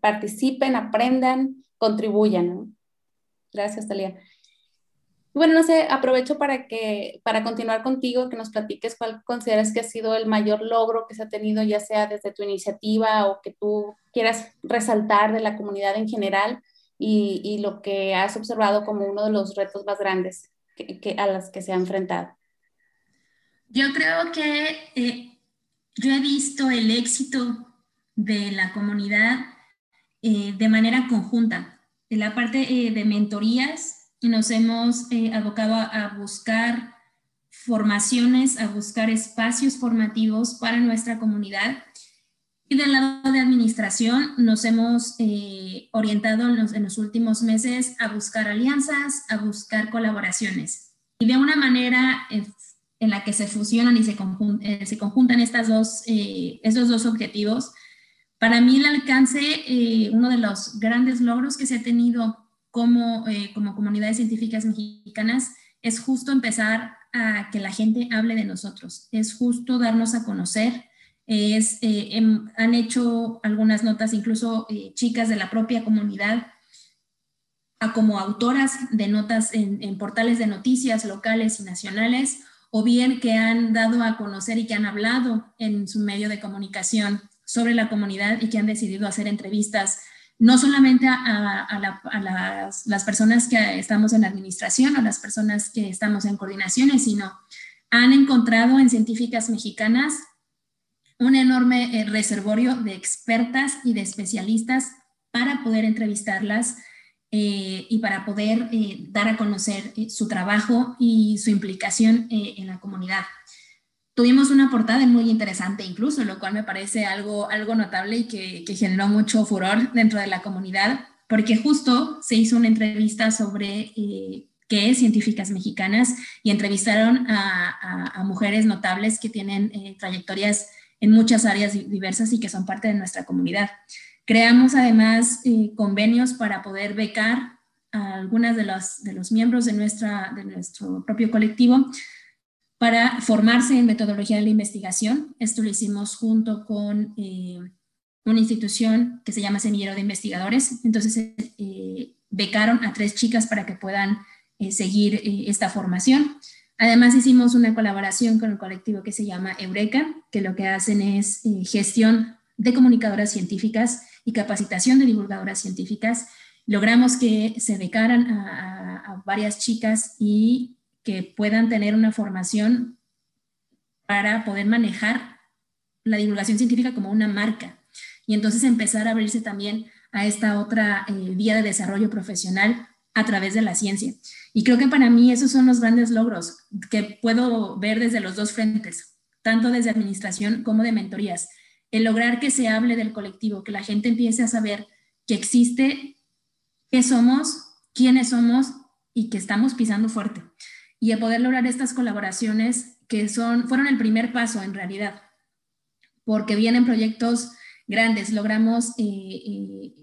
participen, aprendan, contribuyan. Gracias, Talia. Bueno, no sé, aprovecho para que para continuar contigo, que nos platiques cuál consideras que ha sido el mayor logro que se ha tenido, ya sea desde tu iniciativa o que tú quieras resaltar de la comunidad en general y, y lo que has observado como uno de los retos más grandes que, a los que se ha enfrentado. Yo creo que eh, yo he visto el éxito de la comunidad eh, de manera conjunta. En la parte eh, de mentorías, nos hemos eh, abocado a, buscar formaciones, a buscar espacios formativos para nuestra comunidad. Y del lado de administración nos hemos eh, orientado en los, en los, últimos meses a buscar alianzas, a buscar colaboraciones. Y de una manera en la que se fusionan y se, eh, se conjuntan estas dos, estos dos objetivos, para mí el alcance, uno de los grandes logros que se ha tenido como, eh, como comunidades científicas mexicanas es justo empezar a que la gente hable de nosotros, es justo darnos a conocer. Es, eh, em, han hecho algunas notas, incluso eh, chicas de la propia comunidad, a como autoras de notas en, en portales de noticias locales y nacionales, o bien que han dado a conocer y que han hablado en su medio de comunicación sobre la comunidad y que han decidido hacer entrevistas no solamente a, las, personas que estamos en administración o las personas que estamos en coordinaciones, sino han encontrado en científicas mexicanas un enorme eh, reservorio de expertas y de especialistas para poder entrevistarlas eh, y para poder eh, dar a conocer su trabajo y su implicación en la comunidad. Tuvimos una portada muy interesante incluso, lo cual me parece algo, algo notable y que, generó mucho furor dentro de la comunidad, porque justo se hizo una entrevista sobre eh, qué es científicas mexicanas y entrevistaron a, mujeres notables que tienen eh, trayectorias en muchas áreas diversas y que son parte de nuestra comunidad. Creamos además eh, convenios para poder becar a algunas de los, de los miembros de, nuestra, de nuestro propio colectivo para formarse en metodología de la investigación. Esto lo hicimos junto con eh, una institución que se llama Semillero de Investigadores. Entonces, eh, becaron a tres chicas para que puedan eh, seguir esta formación. Además, hicimos una colaboración con el colectivo que se llama Eureka, que lo que hacen es gestión de comunicadoras científicas y capacitación de divulgadoras científicas. Logramos que se becaran a varias chicas y que puedan tener una formación para poder manejar la divulgación científica como una marca y entonces empezar a abrirse también a esta otra eh, vía de desarrollo profesional a través de la ciencia. Y creo que para mí esos son los grandes logros que puedo ver desde los dos frentes, tanto desde administración como de mentorías. El lograr que se hable del colectivo, que la gente empiece a saber que existe, qué somos, quiénes somos y que estamos pisando fuerte y a poder lograr estas colaboraciones que son, fueron el primer paso en realidad, porque vienen proyectos grandes, logramos eh, eh,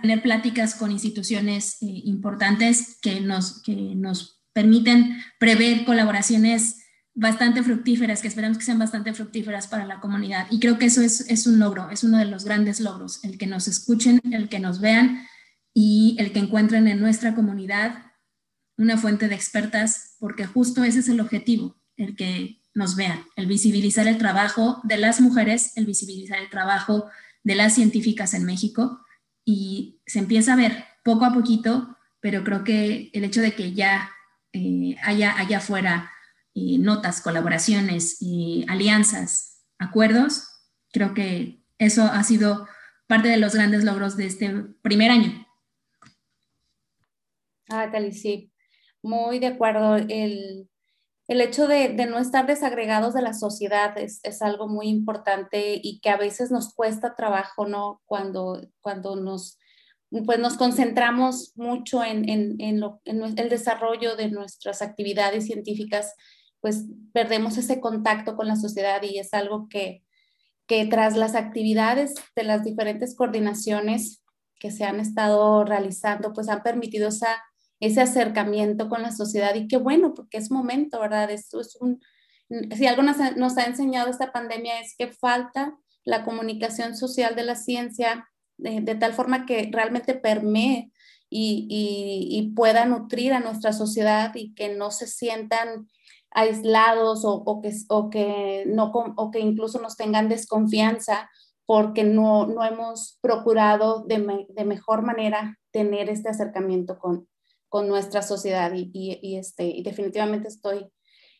tener pláticas con instituciones eh, importantes que nos, que nos permiten prever colaboraciones bastante fructíferas, que esperamos que sean bastante fructíferas para la comunidad. Y creo que eso es, es un logro, es uno de los grandes logros, el que nos escuchen, el que nos vean y el que encuentren en nuestra comunidad una fuente de expertas, porque justo ese es el objetivo, el que nos vean, el visibilizar el trabajo de las mujeres, el visibilizar el trabajo de las científicas en México y se empieza a ver poco a poquito, pero creo que el hecho de que ya eh, haya allá afuera eh, notas, colaboraciones, y alianzas, acuerdos, creo que eso ha sido parte de los grandes logros de este primer año. Ah, Tali, sí muy de acuerdo. El, el hecho de, no estar desagregados de la sociedad es, es, algo muy importante y que a veces nos cuesta trabajo, ¿no? Cuando, cuando nos, pues nos concentramos mucho en, en, en, lo, en el desarrollo de nuestras actividades científicas, pues perdemos ese contacto con la sociedad y es algo que, que tras las actividades de las diferentes coordinaciones que se han estado realizando, pues han permitido esa ese acercamiento con la sociedad y qué bueno, porque es momento, ¿verdad? Esto es un, si algo nos ha, nos ha enseñado esta pandemia es que falta la comunicación social de la ciencia de, tal forma que realmente permee y, pueda nutrir a nuestra sociedad y que no se sientan aislados o, que, o, que, no, o que incluso nos tengan desconfianza porque no, no hemos procurado de, de, mejor manera tener este acercamiento con, con nuestra sociedad y, y, este, y definitivamente estoy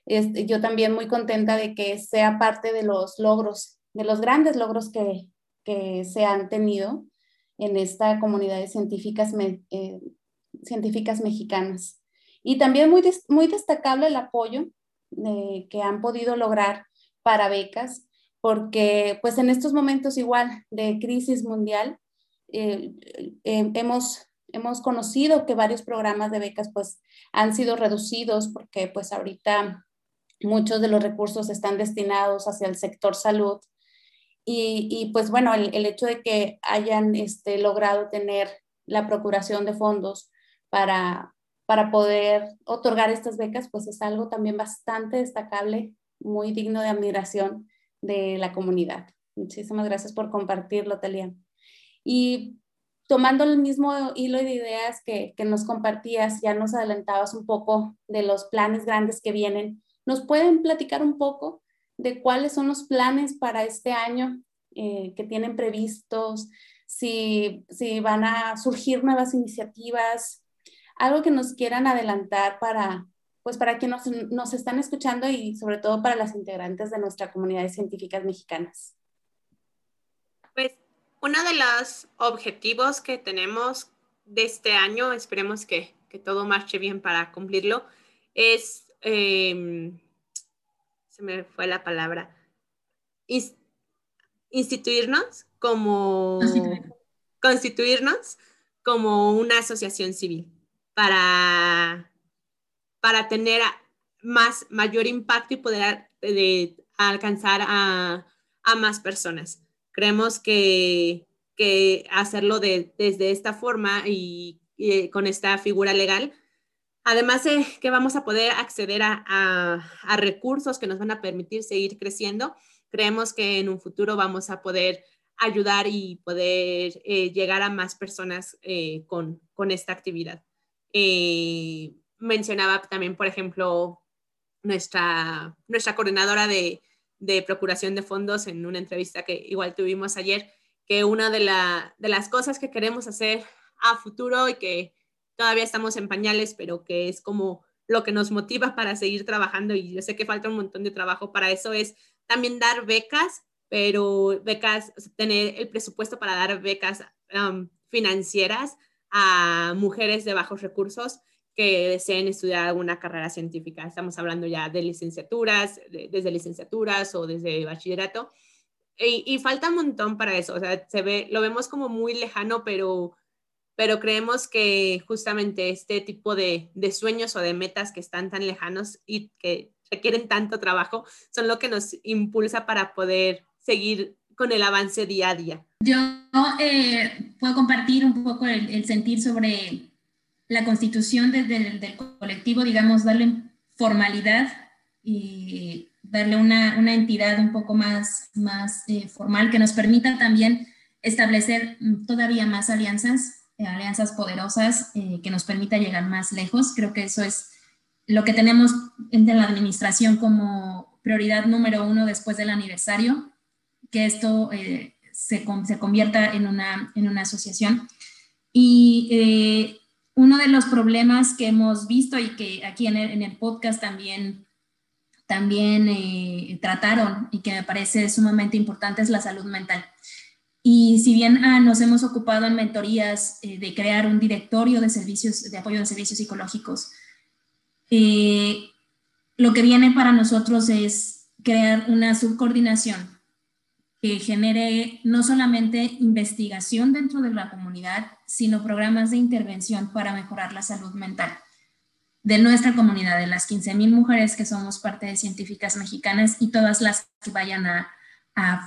este, yo también muy contenta de que sea parte de los logros, de los grandes logros que, que se han tenido en esta comunidad de científicas, eh, científicas mexicanas. Y también muy, muy destacable el apoyo eh, que han podido lograr para becas, porque pues en estos momentos igual de crisis mundial, eh, hemos, hemos conocido que varios programas de becas pues han sido reducidos porque pues ahorita muchos de los recursos están destinados hacia el sector salud y, pues bueno, el, hecho de que hayan este, logrado tener la procuración de fondos para, para poder otorgar estas becas, pues es algo también bastante destacable, muy digno de admiración de la comunidad. Muchísimas gracias por compartirlo, Talia. Y tomando el mismo hilo de ideas que, que, nos compartías, ya nos adelantabas un poco de los planes grandes que vienen. ¿Nos pueden platicar un poco de cuáles son los planes para este año eh, que tienen previstos, si, si, van a surgir nuevas iniciativas, algo que nos quieran adelantar para, pues para quienes nos, nos están escuchando y sobre todo para las integrantes de nuestra comunidad de científicas mexicanas. Pues uno de los objetivos que tenemos de este año, esperemos que, que todo marche bien para cumplirlo, es Em, se me fue la palabra, instituirnos como, constituirnos como una asociación civil para, para tener más, mayor impacto y poder de, alcanzar a, más personas. Creemos que, hacerlo desde esta forma y, con esta figura legal Además de que vamos a poder acceder a, recursos que nos van a permitir seguir creciendo, creemos que en un futuro vamos a poder ayudar y poder eh, llegar a más personas eh, con, esta actividad. Eh, mencionaba también, por ejemplo, nuestra, nuestra coordinadora de, procuración de fondos en una entrevista que igual tuvimos ayer, que una de, de las cosas que queremos hacer a futuro y que todavía estamos en pañales, pero que es como lo que nos motiva para seguir trabajando y yo sé que falta un montón de trabajo para eso es también dar becas, pero becas, tener el presupuesto para dar becas financieras a mujeres de bajos recursos que deseen estudiar alguna carrera científica. Estamos hablando ya de licenciaturas, desde licenciaturas o desde bachillerato. Y, falta un montón para eso. O sea, se ve, lo vemos como muy lejano, pero pero creemos que justamente este tipo de, sueños o de metas que están tan lejanos y que requieren tanto trabajo son lo que nos impulsa para poder seguir con el avance día a día. Yo eh, puedo compartir un poco el, sentir sobre la constitución desde el del colectivo, digamos, darle formalidad y darle una, entidad un poco más, más eh, formal que nos permita también establecer todavía más alianzas eh, alianzas poderosas eh, que nos permita llegar más lejos. Creo que eso es lo que tenemos en la administración como prioridad número uno después del aniversario, que esto eh, se, se, convierta en una, en una asociación. Y uno de los problemas que hemos visto y que aquí en el, podcast también, también trataron y que me parece sumamente importante es la salud mental. Y si bien ah, nos hemos ocupado en mentorías eh, de crear un directorio de servicios, de apoyo de servicios psicológicos, eh, lo que viene para nosotros es crear una subcoordinación que genere no solamente investigación dentro de la comunidad, sino programas de intervención para mejorar la salud mental de nuestra comunidad, de las 15.000 mujeres que somos parte de Científicas Mexicanas y todas las que vayan a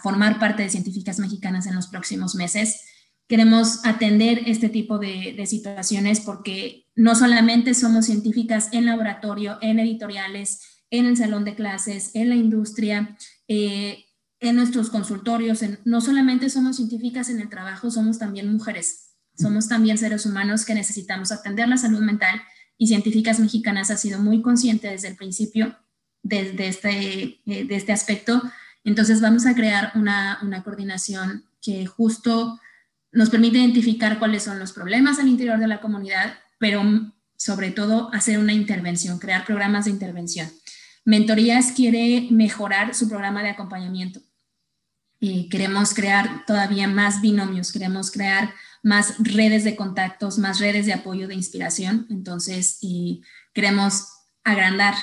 formar parte de científicas mexicanas en los próximos meses. Queremos atender este tipo de, situaciones porque no solamente somos científicas en laboratorio, en editoriales, en el salón de clases, en la industria, eh, en nuestros consultorios, no solamente somos científicas en el trabajo, somos también mujeres. Somos también seres humanos que necesitamos atender la salud mental y Científicas Mexicanas ha sido muy consciente desde el principio de, este, eh, de este aspecto. Entonces vamos a crear una, una coordinación que justo nos permite identificar cuáles son los problemas al interior de la comunidad, pero sobre todo hacer una intervención, crear programas de intervención. Mentorías quiere mejorar su programa de acompañamiento. Eh, queremos crear todavía más binomios, queremos crear más redes de contactos, más redes de apoyo, de inspiración. Entonces, queremos agrandar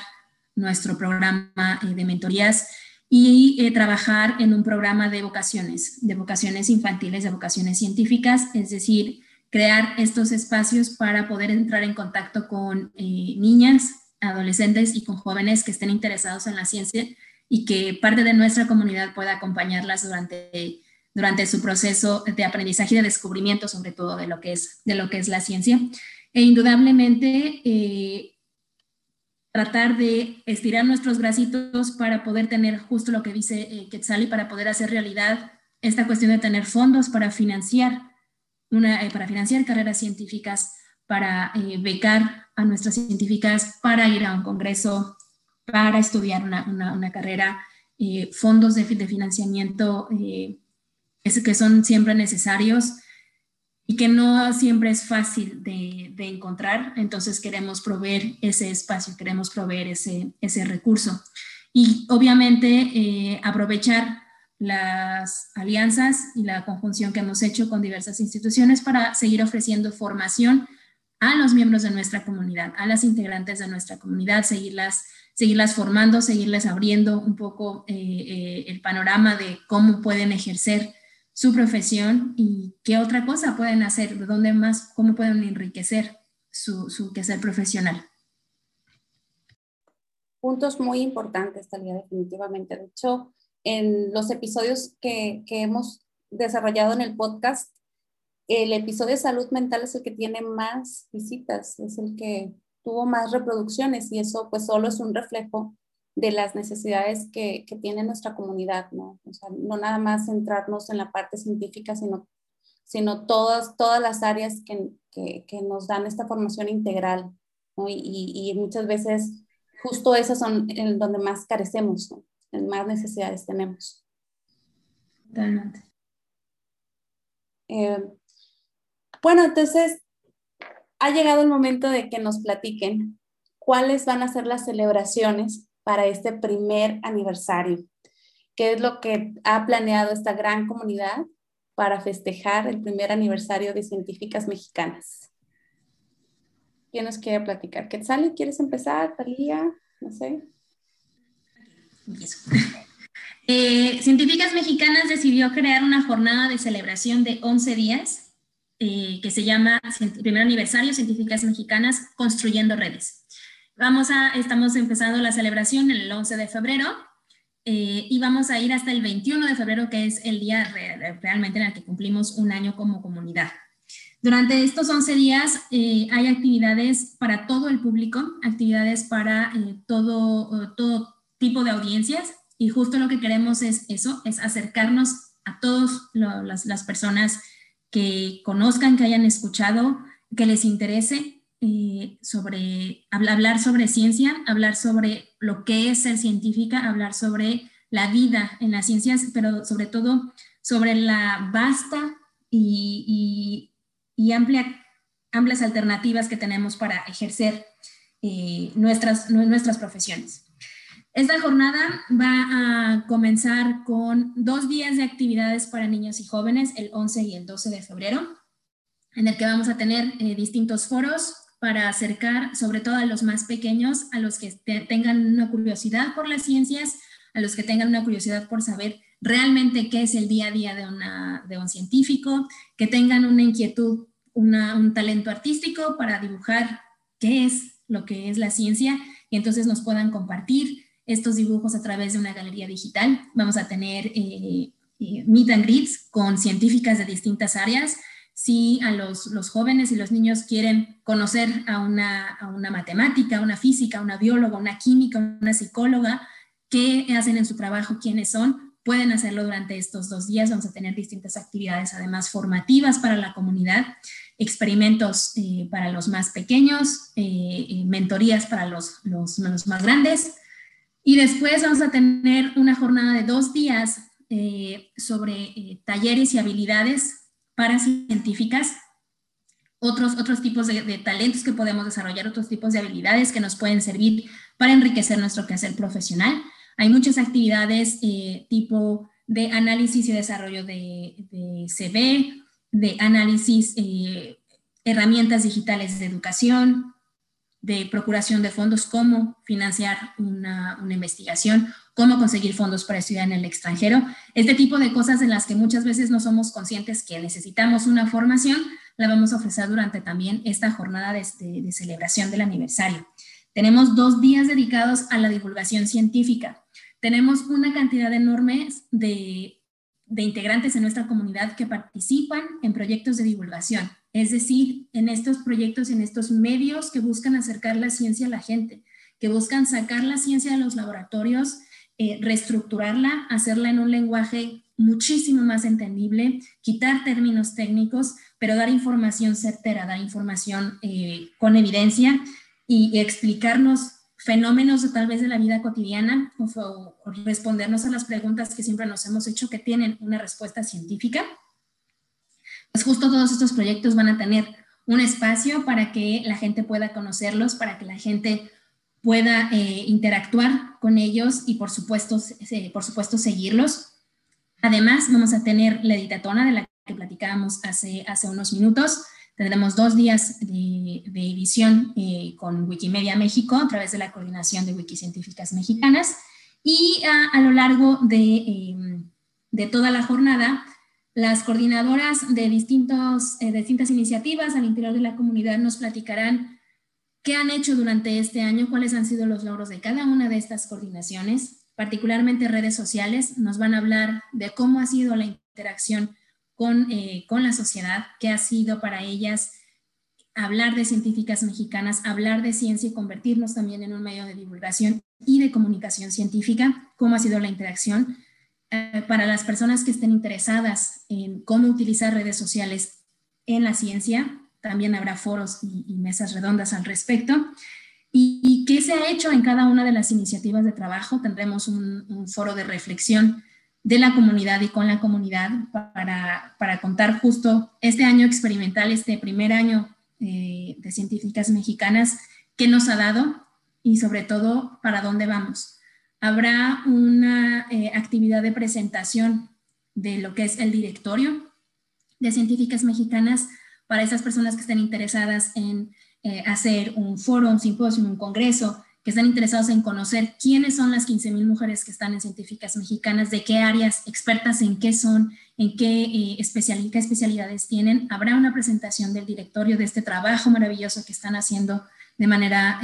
nuestro programa eh, de mentorías y eh, trabajar en un programa de vocaciones, de vocaciones infantiles, de vocaciones científicas, es decir, crear estos espacios para poder entrar en contacto con eh, niñas, adolescentes y con jóvenes que estén interesados en la ciencia y que parte de nuestra comunidad pueda acompañarlas durante durante su proceso de aprendizaje y de descubrimiento, sobre todo de lo que es, de lo que es la ciencia. E indudablemente, eh, tratar de estirar nuestros bracitos para poder tener justo lo que dice eh, Quetzal y para poder hacer realidad esta cuestión de tener fondos para financiar, una, eh, para financiar carreras científicas, para becar a nuestras científicas, para ir a un congreso, para estudiar una, una, carrera, fondos de, financiamiento que son siempre necesarios y que no siempre es fácil de, encontrar. Entonces queremos proveer ese espacio, queremos proveer ese, ese recurso. Y obviamente eh, aprovechar las alianzas y la conjunción que hemos hecho con diversas instituciones para seguir ofreciendo formación a los miembros de nuestra comunidad, a las integrantes de nuestra comunidad, seguirlas, seguirlas formando, seguirles abriendo un poco eh, eh, el panorama de cómo pueden ejercer su profesión y qué otra cosa pueden hacer, de dónde más, cómo pueden enriquecer su, su quehacer profesional. Puntos muy importantes, Talía, definitivamente. De hecho, en los episodios que, que hemos desarrollado en el podcast, el episodio de salud mental es el que tiene más visitas, es el que tuvo más reproducciones y eso pues solo es un reflejo de las necesidades que, que, tiene nuestra comunidad, ¿no? O sea, no nada más centrarnos en la parte científica, sino, sino todas, todas las áreas que, que, que nos dan esta formación integral, ¿no? Y, y, muchas veces justo esas son en donde más carecemos, ¿no? En más necesidades tenemos. Totalmente. Eh, bueno, entonces ha llegado el momento de que nos platiquen cuáles van a ser las celebraciones para este primer aniversario. ¿Qué es lo que ha planeado esta gran comunidad para festejar el primer aniversario de Científicas Mexicanas? ¿Quién nos quiere platicar? Quetzali, ¿quieres empezar? Talía, no sé. Eh, Científicas Mexicanas decidió crear una jornada de celebración de 11 días eh, que se llama Primer Aniversario Científicas Mexicanas Construyendo Redes. Vamos a, estamos empezando la celebración el 11 de febrero eh, y vamos a ir hasta el 21 de febrero, que es el día realmente en el que cumplimos un año como comunidad. Durante estos 11 días eh, hay actividades para todo el público, actividades para todo, todo tipo de audiencias y justo lo que queremos es eso, es acercarnos a todas las, las personas que conozcan, que hayan escuchado, que les interese eh, sobre hablar sobre ciencia, hablar sobre lo que es ser científica, hablar sobre la vida en las ciencias, pero sobre todo sobre la vasta y, amplia, amplias alternativas que tenemos para ejercer eh, nuestras, nuestras profesiones. Esta jornada va a comenzar con dos días de actividades para niños y jóvenes, el 11 y el 12 de febrero, en el que vamos a tener eh, distintos foros, para acercar sobre todo a los más pequeños, a los que tengan una curiosidad por las ciencias, a los que tengan una curiosidad por saber realmente qué es el día a día de, un científico, que tengan una inquietud, un talento artístico para dibujar qué es lo que es la ciencia y entonces nos puedan compartir estos dibujos a través de una galería digital. Vamos a tener eh, eh, meet and greets con científicas de distintas áreas si a los, jóvenes y los niños quieren conocer a una, a una matemática, una física, una bióloga, una química, una psicóloga, qué hacen en su trabajo, quiénes son, pueden hacerlo durante estos dos días. Vamos a tener distintas actividades, además formativas para la comunidad, experimentos eh, para los más pequeños, eh, mentorías para los, los, más grandes. Y después vamos a tener una jornada de dos días sobre talleres y habilidades para científicas otros, otros tipos de, talentos que podemos desarrollar, otros tipos de habilidades que nos pueden servir para enriquecer nuestro quehacer profesional. Hay muchas actividades eh, tipo de análisis y desarrollo de, CV, de análisis, eh, herramientas digitales de educación, de procuración de fondos, cómo financiar una, una, investigación, cómo conseguir fondos para estudiar en el extranjero. Este tipo de cosas en las que muchas veces no somos conscientes que necesitamos una formación, la vamos a ofrecer durante también esta jornada de, celebración del aniversario. Tenemos dos días dedicados a la divulgación científica. Tenemos una cantidad enorme de, de integrantes en nuestra comunidad que participan en proyectos de divulgación es decir, en estos proyectos, en estos medios que buscan acercar la ciencia a la gente, que buscan sacar la ciencia de los laboratorios, eh, reestructurarla, hacerla en un lenguaje muchísimo más entendible, quitar términos técnicos, pero dar información certera, dar información eh, con evidencia y, explicarnos fenómenos tal vez de la vida cotidiana o respondernos a las preguntas que siempre nos hemos hecho que tienen una respuesta científica pues justo todos estos proyectos van a tener un espacio para que la gente pueda conocerlos, para que la gente pueda eh, interactuar con ellos y por supuesto, por supuesto seguirlos. Además, vamos a tener la editatona de la que platicábamos hace, hace unos minutos. Tendremos dos días de, edición eh, con Wikimedia México a través de la coordinación de Wikicientíficas Mexicanas. Y a, lo largo de, eh, de toda la jornada las coordinadoras de, distintos, eh, distintas iniciativas al interior de la comunidad nos platicarán qué han hecho durante este año, cuáles han sido los logros de cada una de estas coordinaciones, particularmente redes sociales. Nos van a hablar de cómo ha sido la interacción con, eh, con la sociedad, qué ha sido para ellas hablar de científicas mexicanas, hablar de ciencia y convertirnos también en un medio de divulgación y de comunicación científica, cómo ha sido la interacción eh, para las personas que estén interesadas en cómo utilizar redes sociales en la ciencia, también habrá foros y, mesas redondas al respecto. Y, qué se ha hecho en cada una de las iniciativas de trabajo? Tendremos un, foro de reflexión de la comunidad y con la comunidad para, contar justo este año experimental, este primer año eh, de científicas mexicanas, qué nos ha dado y sobre todo para dónde vamos habrá una eh, actividad de presentación de lo que es el directorio de científicas mexicanas para esas personas que estén interesadas en eh, hacer un foro, un simposio, un congreso, que están interesados en conocer quiénes son las 15.000 mujeres que están en científicas mexicanas, de qué áreas, expertas en qué son, en qué, eh, qué especialidades tienen. Habrá una presentación del directorio de este trabajo maravilloso que están haciendo de manera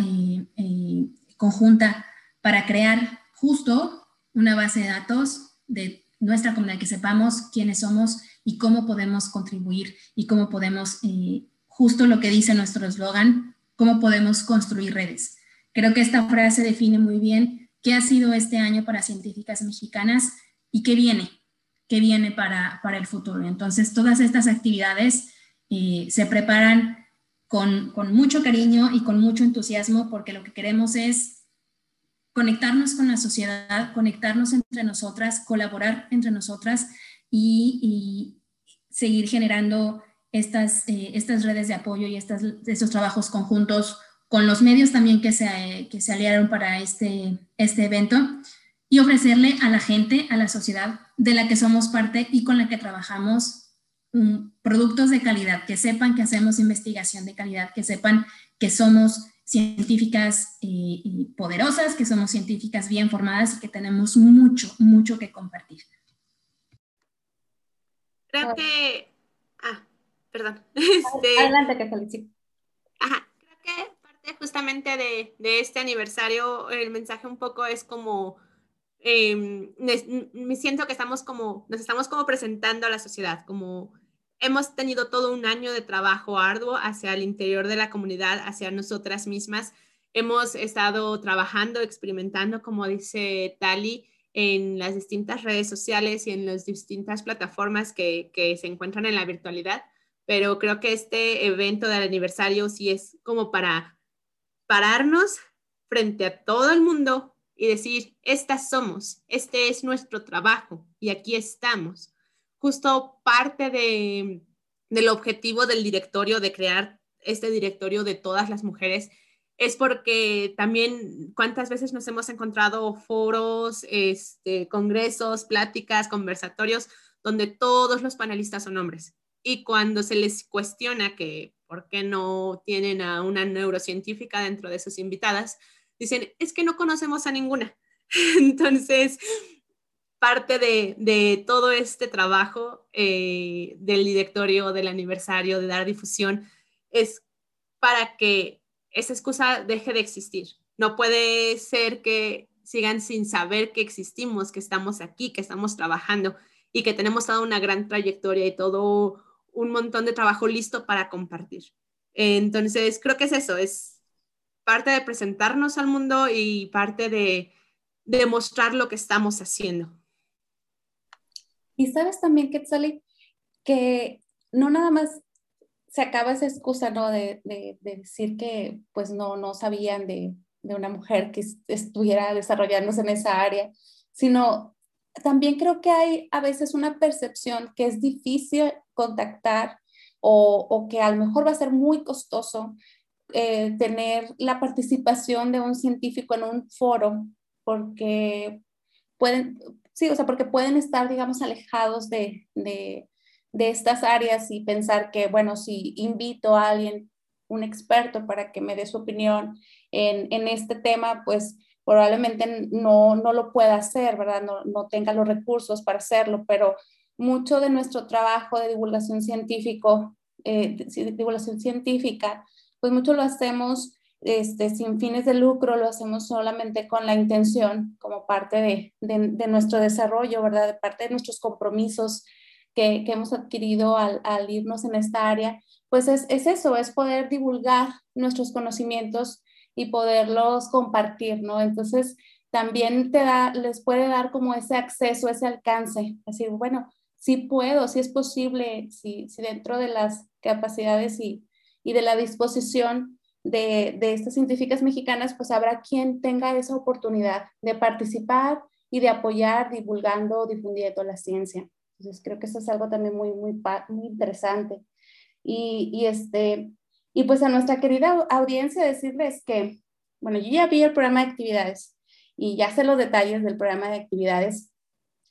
conjunta para crear justo una base de datos de nuestra comunidad, que sepamos quiénes somos y cómo podemos contribuir y cómo podemos, eh, justo lo que dice nuestro eslogan, cómo podemos construir redes. Creo que esta frase define muy bien qué ha sido este año para científicas mexicanas y qué viene, qué viene para, para el futuro. Entonces, todas estas actividades eh, se preparan con, con mucho cariño y con mucho entusiasmo porque lo que queremos es conectarnos con la sociedad, conectarnos entre nosotras, colaborar entre nosotras y, seguir generando estas, eh, estas redes de apoyo y estos trabajos conjuntos con los medios también que se, que se aliaron para este, este evento y ofrecerle a la gente, a la sociedad de la que somos parte y con la que trabajamos um, productos de calidad, que sepan que hacemos investigación de calidad, que sepan que somos científicas eh, y poderosas, que somos científicas bien formadas y que tenemos mucho, mucho que compartir. Creo que... Ah, perdón. <laughs> Este, Adelante, que felicito. Ajá, creo que parte justamente de, de, este aniversario, el mensaje un poco es como... Em, me siento que estamos como, nos estamos como presentando a la sociedad, como hemos tenido todo un año de trabajo arduo hacia el interior de la comunidad, hacia nosotras mismas. Hemos estado trabajando, experimentando, como dice Tali, en las distintas redes sociales y en las distintas plataformas que, se encuentran en la virtualidad, pero creo que este evento del aniversario sí es como para pararnos frente a todo el mundo y decir, estas somos, este es nuestro trabajo y aquí estamos. Justo parte de, del objetivo del directorio de crear este directorio de todas las mujeres es porque también cuántas veces nos hemos encontrado foros, este, congresos, pláticas, conversatorios, donde todos los panelistas son hombres. Y cuando se les cuestiona que por qué no tienen a una neurocientífica dentro de sus invitadas, dicen, es que no conocemos a ninguna. <laughs> Entonces, parte de, todo este trabajo eh, del directorio, del aniversario, de dar difusión, es para que esa excusa deje de existir. No puede ser que sigan sin saber que existimos, que estamos aquí, que estamos trabajando y que tenemos toda una gran trayectoria y todo un montón de trabajo listo para compartir. Entonces, creo que es eso, es parte de presentarnos al mundo y parte de demostrar lo que estamos haciendo. Y sabes también, Quetzali, que no nada más se acaba esa excusa, ¿no? De, de, decir que pues no, no sabían de, de, una mujer que estuviera desarrollándose en esa área, sino también creo que hay a veces una percepción que es difícil contactar o, o que a lo mejor va a ser muy costoso eh, tener la participación de un científico en un foro, porque pueden, sí, o sea, porque pueden estar, digamos, alejados de, de de estas áreas y pensar que, bueno, si invito a alguien, un experto, para que me dé su opinión en, en este tema, pues probablemente no, no lo pueda hacer, ¿verdad? No, no, tenga los recursos para hacerlo, pero mucho de nuestro trabajo de divulgación científico, eh, divulgación científica, pues mucho lo hacemos este, sin fines de lucro, lo hacemos solamente con la intención, como parte de, de, de nuestro desarrollo, ¿verdad? De parte de nuestros compromisos que, hemos adquirido al, irnos en esta área, pues es, eso, es poder divulgar nuestros conocimientos y poderlos compartir, ¿no? Entonces, también te da, les puede dar como ese acceso, ese alcance, decir, bueno, sí puedo, sí es posible, si, dentro de las capacidades y, de la disposición de, de, estas científicas mexicanas, pues habrá quien tenga esa oportunidad de participar y de apoyar divulgando, difundiendo la ciencia. Entonces creo que eso es algo también muy, muy, muy interesante. Y, y, este, y pues a nuestra querida audiencia decirles que, bueno, yo ya vi el programa de actividades y ya sé los detalles del programa de actividades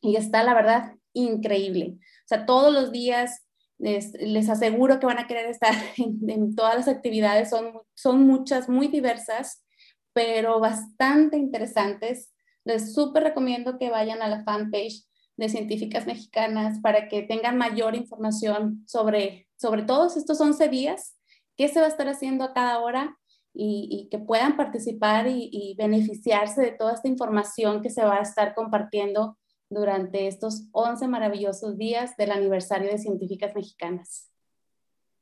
y está, la verdad, increíble. O sea, todos los días les, aseguro que van a querer estar <laughs> en, en, todas las actividades, son, son muchas, muy diversas, pero bastante interesantes. Les súper recomiendo que vayan a la fanpage de científicas mexicanas para que tengan mayor información sobre, sobre todos estos 11 días, qué se va a estar haciendo a cada hora y, que puedan participar y, beneficiarse de toda esta información que se va a estar compartiendo durante estos 11 maravillosos días del aniversario de Científicas Mexicanas.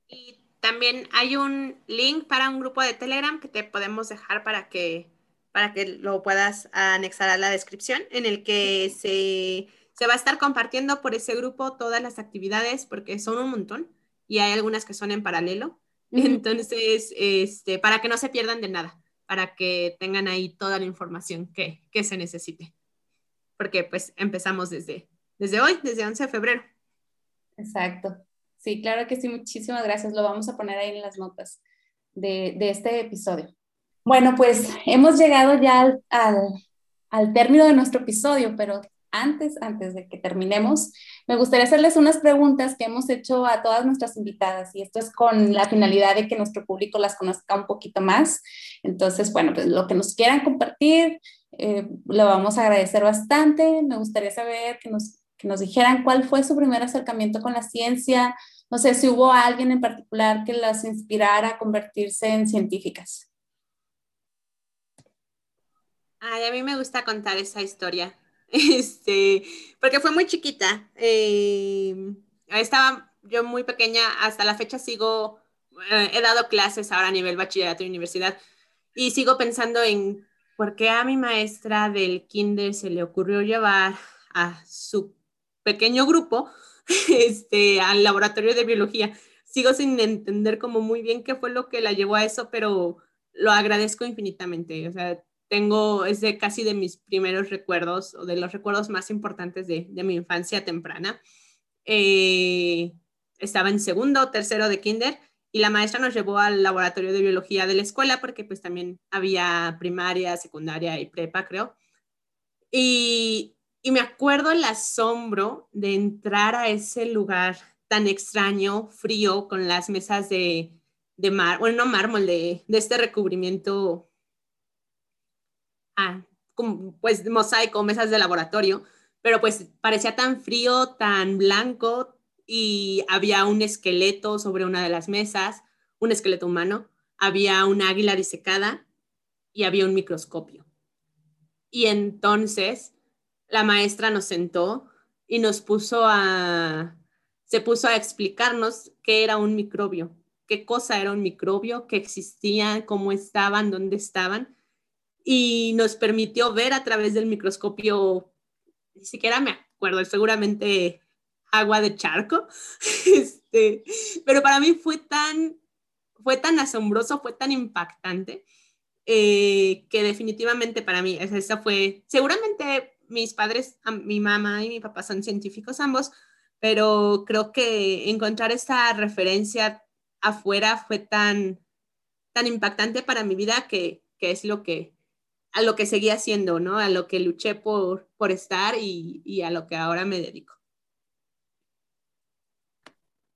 Y también hay un link para un grupo de Telegram que te podemos dejar para que, para que lo puedas anexar a la descripción, en el que se se va a estar compartiendo por ese grupo todas las actividades porque son un montón y hay algunas que son en paralelo. Entonces, este, para que no se pierdan de nada, para que tengan ahí toda la información que, que se necesite. Porque pues empezamos desde, desde hoy, desde 11 de febrero. Exacto. Sí, claro que sí, muchísimas gracias. Lo vamos a poner ahí en las notas de, de este episodio. Bueno, pues hemos llegado ya al, al, término de nuestro episodio, pero antes, antes de que terminemos, me gustaría hacerles unas preguntas que hemos hecho a todas nuestras invitadas y esto es con la finalidad de que nuestro público las conozca un poquito más. Entonces, bueno, pues lo que nos quieran compartir, eh, lo vamos a agradecer bastante. Me gustaría saber que nos, que nos dijeran cuál fue su primer acercamiento con la ciencia. No sé si hubo alguien en particular que las inspirara a convertirse en científicas. Ay, a mí me gusta contar esa historia. <laughs> Este, porque fue muy chiquita. Eh, estaba yo muy pequeña, hasta la fecha sigo, eh, he dado clases ahora a nivel bachillerato y universidad, y sigo pensando en por qué a mi maestra del kinder se le ocurrió llevar a su pequeño grupo <laughs> este, al laboratorio de biología. Sigo sin entender como muy bien qué fue lo que la llevó a eso, pero lo agradezco infinitamente. O sea, tengo, es casi de mis primeros recuerdos o de los recuerdos más importantes de, de mi infancia temprana. Eh, estaba en segundo o tercero de kinder y la maestra nos llevó al laboratorio de biología de la escuela porque pues también había primaria, secundaria y prepa, creo. Y, me acuerdo el asombro de entrar a ese lugar tan extraño, frío, con las mesas de, de mar, bueno, no mármol, de, este recubrimiento, ah, pues mosaico, mesas de laboratorio, pero pues parecía tan frío, tan blanco, y había un esqueleto sobre una de las mesas, un esqueleto humano, había un águila disecada y había un microscopio. Y entonces la maestra nos sentó y nos puso a, se puso a explicarnos qué era un microbio, qué cosa era un microbio, qué existía, cómo estaban, dónde estaban. Y nos permitió ver a través del microscopio, ni siquiera me acuerdo, seguramente agua de charco. <laughs> Este, pero para mí fue tan, fue tan asombroso, fue tan impactante, eh, que definitivamente para mí, esa fue, seguramente mis padres, mi mamá y mi papá son científicos ambos, pero creo que encontrar esta referencia afuera fue tan, tan impactante para mi vida que, que es lo que, a lo que seguí haciendo, ¿no? A lo que luché por, por estar y, y a lo que ahora me dedico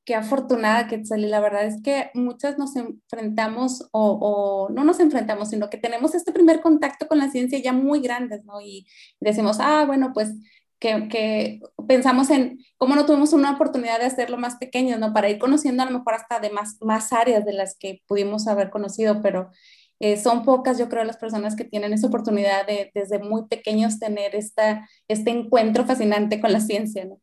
qué afortunada que Quetzalí. La verdad es que muchas nos enfrentamos o, no nos enfrentamos, sino que tenemos este primer contacto con la ciencia ya muy grandes, ¿no? Y decimos, ah, bueno, pues que, pensamos en cómo no tuvimos una oportunidad de hacerlo más pequeños, ¿no? Para ir conociendo a lo mejor hasta de más, más áreas de las que pudimos haber conocido, pero eh, son pocas, yo creo, las personas que tienen esa oportunidad de desde muy pequeños tener esta, este encuentro fascinante con la ciencia, ¿no?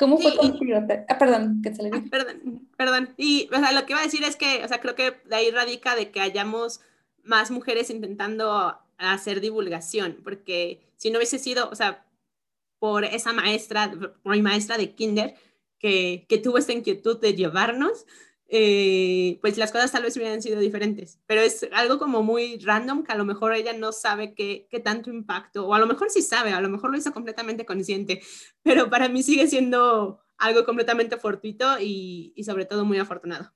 ¿Cómo fue contigo? Ah, perdón, que se le ah, Perdón, perdón. Y o sea, lo que iba a decir es que, o sea, creo que de ahí radica de que hayamos más mujeres intentando hacer divulgación, porque si no hubiese sido, o sea, por esa maestra, por mi maestra de kinder, que, que tuvo esta inquietud de llevarnos, eh, pues las cosas tal vez hubieran sido diferentes. Pero es algo como muy random que a lo mejor ella no sabe qué, qué tanto impacto, o a lo mejor sí sabe, a lo mejor lo hizo completamente consciente, pero para mí sigue siendo algo completamente fortuito y, y sobre todo muy afortunado.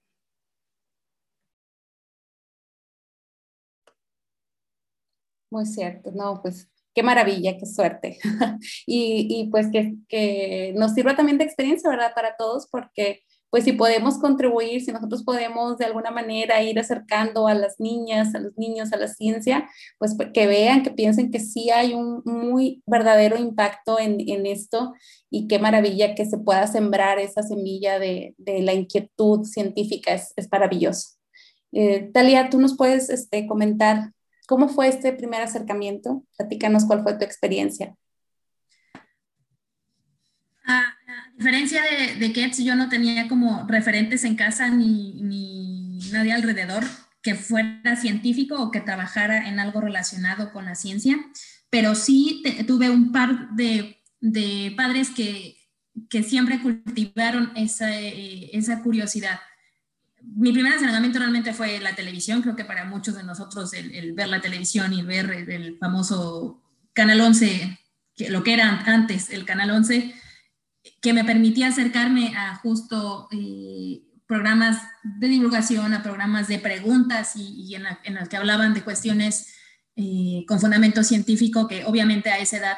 Muy cierto, no, pues qué maravilla, qué suerte. <laughs> y, y, pues que, que, nos sirva también de experiencia, ¿verdad? Para todos, porque pues si podemos contribuir, si nosotros podemos de alguna manera ir acercando a las niñas, a los niños a la ciencia, pues, pues que vean, que piensen que sí hay un muy verdadero impacto en, esto y qué maravilla que se pueda sembrar esa semilla de, la inquietud científica, es, es maravilloso. Eh, Talia, tú nos puedes este, comentar cómo fue este primer acercamiento, platícanos cuál fue tu experiencia. Ah, diferencia de, de Ketz, yo no tenía como referentes en casa ni, ni, nadie alrededor que fuera científico o que trabajara en algo relacionado con la ciencia, pero sí tuve un par de, de padres que, que, siempre cultivaron esa, eh, esa curiosidad. Mi primer acercamiento realmente fue la televisión, creo que para muchos de nosotros el, el ver la televisión y ver el famoso Canal 11, que, lo que era antes el Canal 11, que me permitía acercarme a justo eh, programas de divulgación, a programas de preguntas y, en, los que hablaban de cuestiones eh, con fundamento científico, que obviamente a esa edad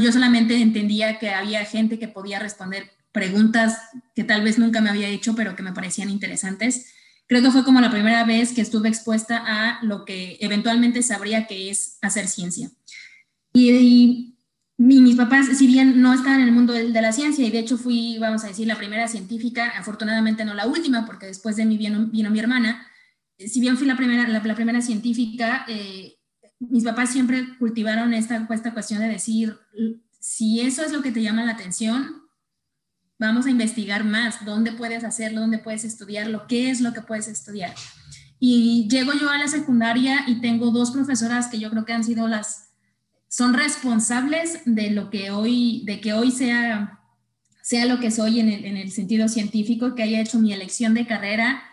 yo solamente entendía que había gente que podía responder preguntas que tal vez nunca me había hecho, pero que me parecían interesantes. Creo que fue como la primera vez que estuve expuesta a lo que eventualmente sabría que es hacer ciencia. y mis papás, si bien no estaban en el mundo de, la ciencia, y de hecho fui, vamos a decir, la primera científica, afortunadamente no la última, porque después de mí vino, mi hermana, eh, si bien fui la primera, la, primera científica, eh, mis papás siempre cultivaron esta, esta cuestión de decir, si eso es lo que te llama la atención, vamos a investigar más, dónde puedes hacerlo, dónde puedes estudiarlo, qué es lo que puedes estudiar. Y llego yo a la secundaria y tengo dos profesoras que yo creo que han sido las, son responsables de lo que hoy, de que hoy sea, sea lo que soy en el, en el sentido científico, que haya hecho mi elección de carrera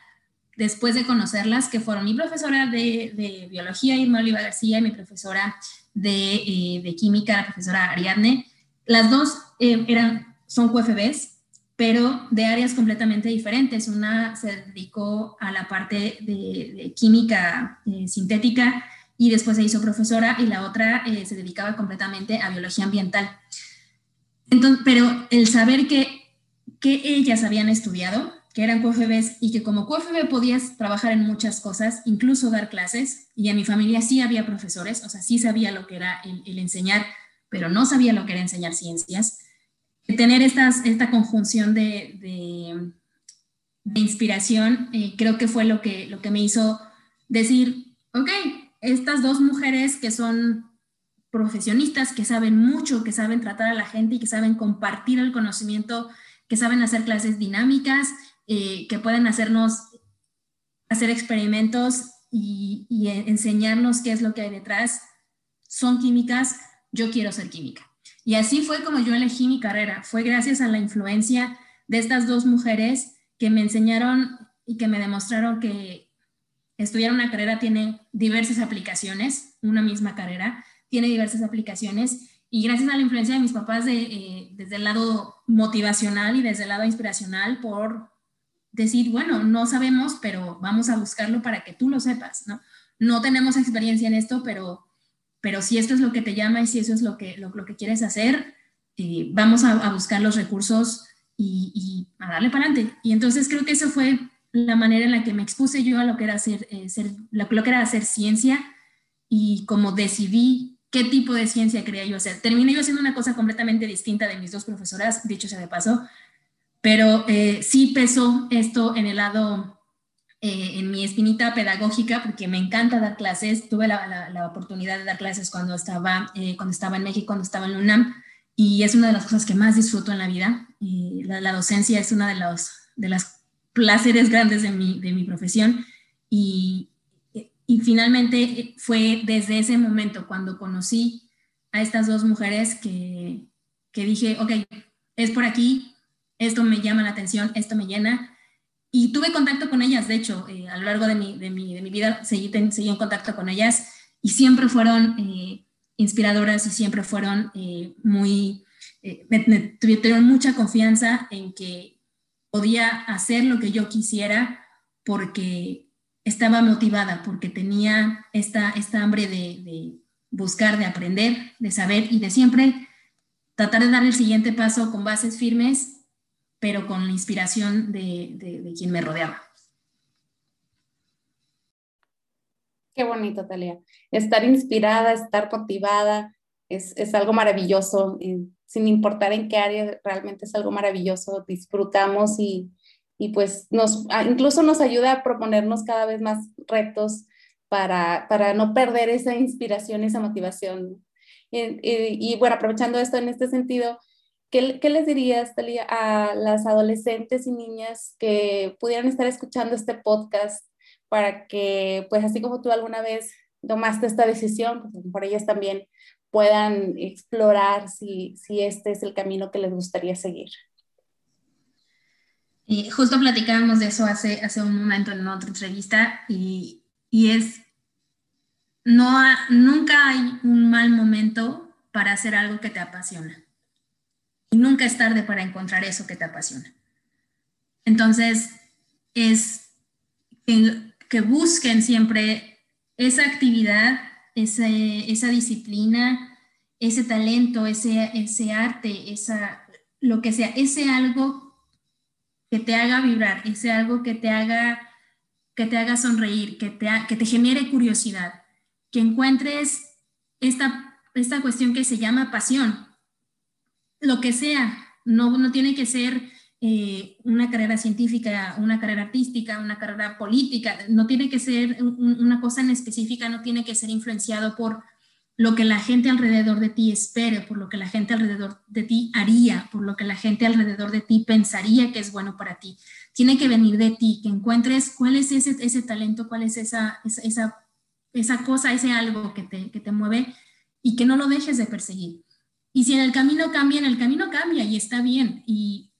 después de conocerlas, que fueron mi profesora de, de biología, Irma Oliva García, y mi profesora de, eh, de química, la profesora Ariadne. Las dos eh, eran, son QFBs, pero de áreas completamente diferentes. Una se dedicó a la parte de, química eh, sintética y después se hizo profesora y la otra se dedicaba completamente a biología ambiental. Entonces, pero el saber que, que ellas habían estudiado, que eran QFBs y que como QFB podías trabajar en muchas cosas, incluso dar clases, y en mi familia sí había profesores, o sea, sí sabía lo que era el, enseñar, pero no sabía lo que era enseñar ciencias. Tener estas, esta conjunción de, de, inspiración eh, creo que fue lo que, lo que me hizo decir, ok, estas dos mujeres que son profesionistas, que saben mucho, que saben tratar a la gente y que saben compartir el conocimiento, que saben hacer clases dinámicas, eh, que pueden hacernos hacer experimentos y, enseñarnos qué es lo que hay detrás, son químicas, yo quiero ser química. Y así fue como yo elegí mi carrera. Fue gracias a la influencia de estas dos mujeres que me enseñaron y que me demostraron que estudiar una carrera tiene diversas aplicaciones, una misma carrera tiene diversas aplicaciones. Y gracias a la influencia de mis papás de, eh, desde el lado motivacional y desde el lado inspiracional por decir, bueno, no sabemos, pero vamos a buscarlo para que tú lo sepas, ¿no? No tenemos experiencia en esto, pero, pero si esto es lo que te llama y si eso es lo que, lo, que quieres hacer, eh, vamos a, buscar los recursos y, a darle para adelante. Y entonces creo que eso fue la manera en la que me expuse yo a lo que era hacer, eh, ser, lo, que era hacer ciencia y como decidí qué tipo de ciencia quería yo hacer. Terminé yo haciendo una cosa completamente distinta de mis dos profesoras, dicho sea de paso, pero eh, sí pesó esto en el lado, eh, en mi espinita pedagógica, porque me encanta dar clases. Tuve la, la, oportunidad de dar clases cuando estaba, eh, cuando estaba en México, cuando estaba en UNAM, y es una de las cosas que más disfruto en la vida. La, la, docencia es una de los de las placeres grandes de mi, de mi profesión. Y, y finalmente fue desde ese momento, cuando conocí a estas dos mujeres, que, que dije, ok, es por aquí, esto me llama la atención, esto me llena. Y tuve contacto con ellas, de hecho, eh, a lo largo de mi, de mi, de mi vida seguí, seguí, en contacto con ellas y siempre fueron eh, inspiradoras y siempre fueron eh, muy, me, tuvieron mucha confianza en que podía hacer lo que yo quisiera porque estaba motivada, porque tenía esta, esta hambre de, de buscar, de aprender, de saber y de siempre tratar de dar el siguiente paso con bases firmes pero con la inspiración de, quien me rodeaba. Qué bonito, Talia. Estar inspirada, estar motivada, es, algo maravilloso, sin importar en qué área, realmente es algo maravilloso, disfrutamos y, pues nos, incluso nos ayuda a proponernos cada vez más retos para, no perder esa inspiración, esa motivación. y, bueno, aprovechando esto en este sentido, ¿Qué, les dirías, Talia, a las adolescentes y niñas que pudieran estar escuchando este podcast para que, pues así como tú alguna vez tomaste esta decisión, pues por ellas también puedan explorar si, si este es el camino que les gustaría seguir? Y justo platicábamos de eso hace, hace un momento en otra entrevista y, y es, no nunca hay un mal momento para hacer algo que te apasiona. Y nunca es tarde para encontrar eso que te apasiona. Entonces, es que, busquen siempre esa actividad, esa disciplina, ese talento, ese, ese arte, esa, lo que sea, ese algo que te haga vibrar, ese algo que te haga, que te haga sonreír, que te, que te genere curiosidad, que encuentres esta, esta cuestión que se llama pasión, lo que sea, no, no tiene que ser eh, una carrera científica, una carrera artística, una carrera política, no tiene que ser una cosa en específica, no tiene que ser influenciado por lo que la gente alrededor de ti espere, por lo que la gente alrededor de ti haría, por lo que la gente alrededor de ti pensaría que es bueno para ti. Tiene que venir de ti, que encuentres cuál es ese, ese talento, cuál es esa, esa, esa cosa, ese algo que te, que te mueve y que no lo dejes de perseguir. Y si en el camino cambia, en el camino cambia y está bien. Y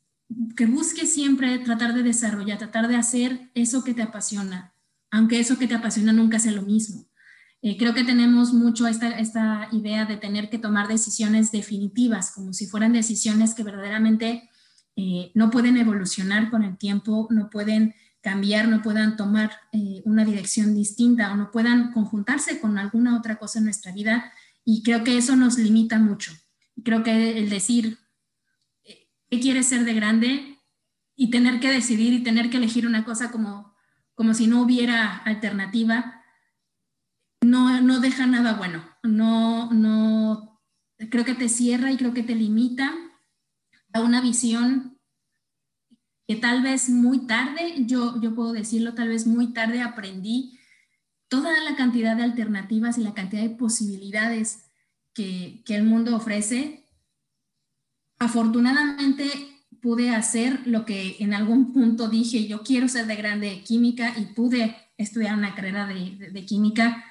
que busques siempre tratar de desarrollar, tratar de hacer eso que te apasiona, aunque eso que te apasiona nunca sea lo mismo. Eh, creo que tenemos mucho esta, esta idea de tener que tomar decisiones definitivas, como si fueran decisiones que verdaderamente eh, no pueden evolucionar con el tiempo, no pueden cambiar, no puedan tomar eh, una dirección distinta o no puedan conjuntarse con alguna otra cosa en nuestra vida. Y creo que eso nos limita mucho. Creo que el decir, ¿qué quieres ser de grande? Y tener que decidir y tener que elegir una cosa como, como si no hubiera alternativa, no, no deja nada bueno, no, no, creo que te cierra y creo que te limita a una visión que tal vez muy tarde, yo, yo puedo decirlo, tal vez muy tarde aprendí toda la cantidad de alternativas y la cantidad de posibilidades que, que el mundo ofrece. Afortunadamente pude hacer lo que en algún punto dije, yo quiero ser de grande química y pude estudiar una carrera de, de química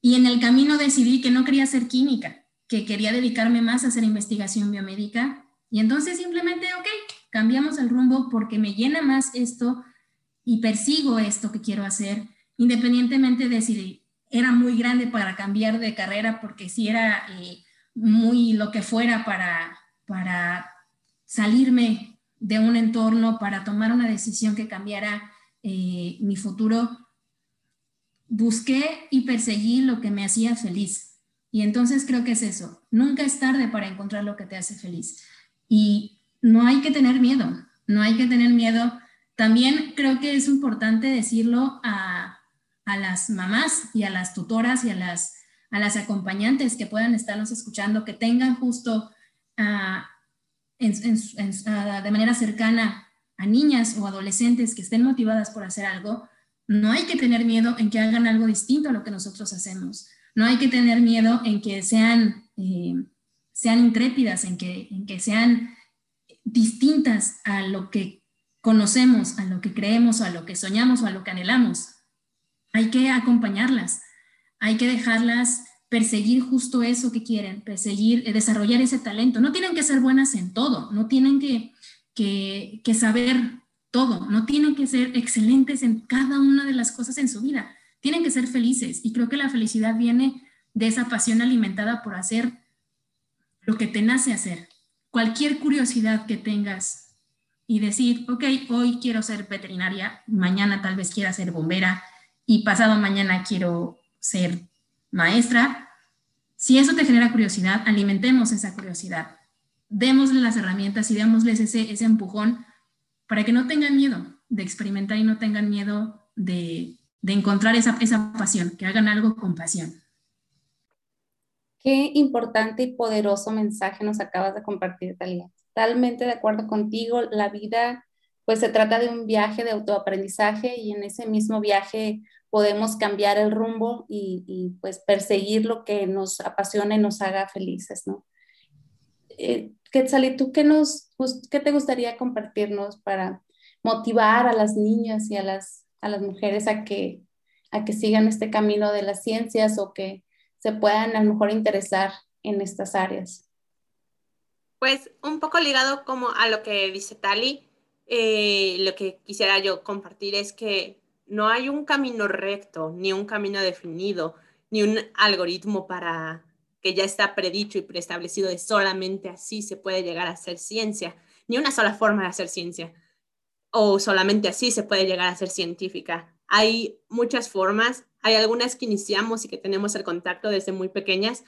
y en el camino decidí que no quería hacer química, que quería dedicarme más a hacer investigación biomédica. Y entonces simplemente, ok, cambiamos el rumbo porque me llena más esto y persigo esto que quiero hacer, independientemente de si era muy grande para cambiar de carrera, porque si era eh, muy lo que fuera para, para salirme de un entorno, para tomar una decisión que cambiara eh, mi futuro, busqué y perseguí lo que me hacía feliz. Y entonces creo que es eso. Nunca es tarde para encontrar lo que te hace feliz. Y no hay que tener miedo, no hay que tener miedo. También creo que es importante decirlo a, a las mamás y a las tutoras y a las, a las acompañantes que puedan estarnos escuchando, que tengan justo de manera cercana a niñas o adolescentes que estén motivadas por hacer algo, no hay que tener miedo en que hagan algo distinto a lo que nosotros hacemos. No hay que tener miedo en que sean, eh, sean intrépidas, en que, en que sean distintas a lo que conocemos, a lo que creemos, a lo que soñamos o a lo que anhelamos. Hay que acompañarlas, hay que dejarlas perseguir justo eso que quieren, perseguir, eh, desarrollar ese talento. No tienen que ser buenas en todo, no tienen que, que, que saber todo, no tienen que ser excelentes en cada una de las cosas en su vida, tienen que ser felices y creo que la felicidad viene de esa pasión alimentada por hacer lo que te nace hacer. Cualquier curiosidad que tengas y decir, ok, hoy quiero ser veterinaria, mañana tal vez quiera ser bombera y pasado mañana quiero ser maestra, si eso te genera curiosidad, alimentemos esa curiosidad, démosle las herramientas y démosles ese, ese empujón para que no tengan miedo de experimentar y no tengan miedo de, encontrar esa, esa pasión, que hagan algo con pasión. Qué importante y poderoso mensaje nos acabas de compartir, Talia. Totalmente de acuerdo contigo, la vida pues se trata de un viaje de autoaprendizaje y en ese mismo viaje podemos cambiar el rumbo y, y pues perseguir lo que nos apasiona y nos haga felices, ¿no? Eh, Quetzalí, ¿tú qué, nos, qué te gustaría compartirnos para motivar a las niñas y a las, a las mujeres a que, a que sigan este camino de las ciencias o que se puedan a lo mejor interesar en estas áreas? Pues un poco ligado como a lo que dice Tali, eh, lo que quisiera yo compartir es que no hay un camino recto, ni un camino definido, ni un algoritmo para que ya está predicho y preestablecido de solamente así se puede llegar a hacer ciencia, ni una sola forma de hacer ciencia, o solamente así se puede llegar a ser científica. Hay muchas formas, hay algunas que iniciamos y que tenemos el contacto desde muy pequeñas,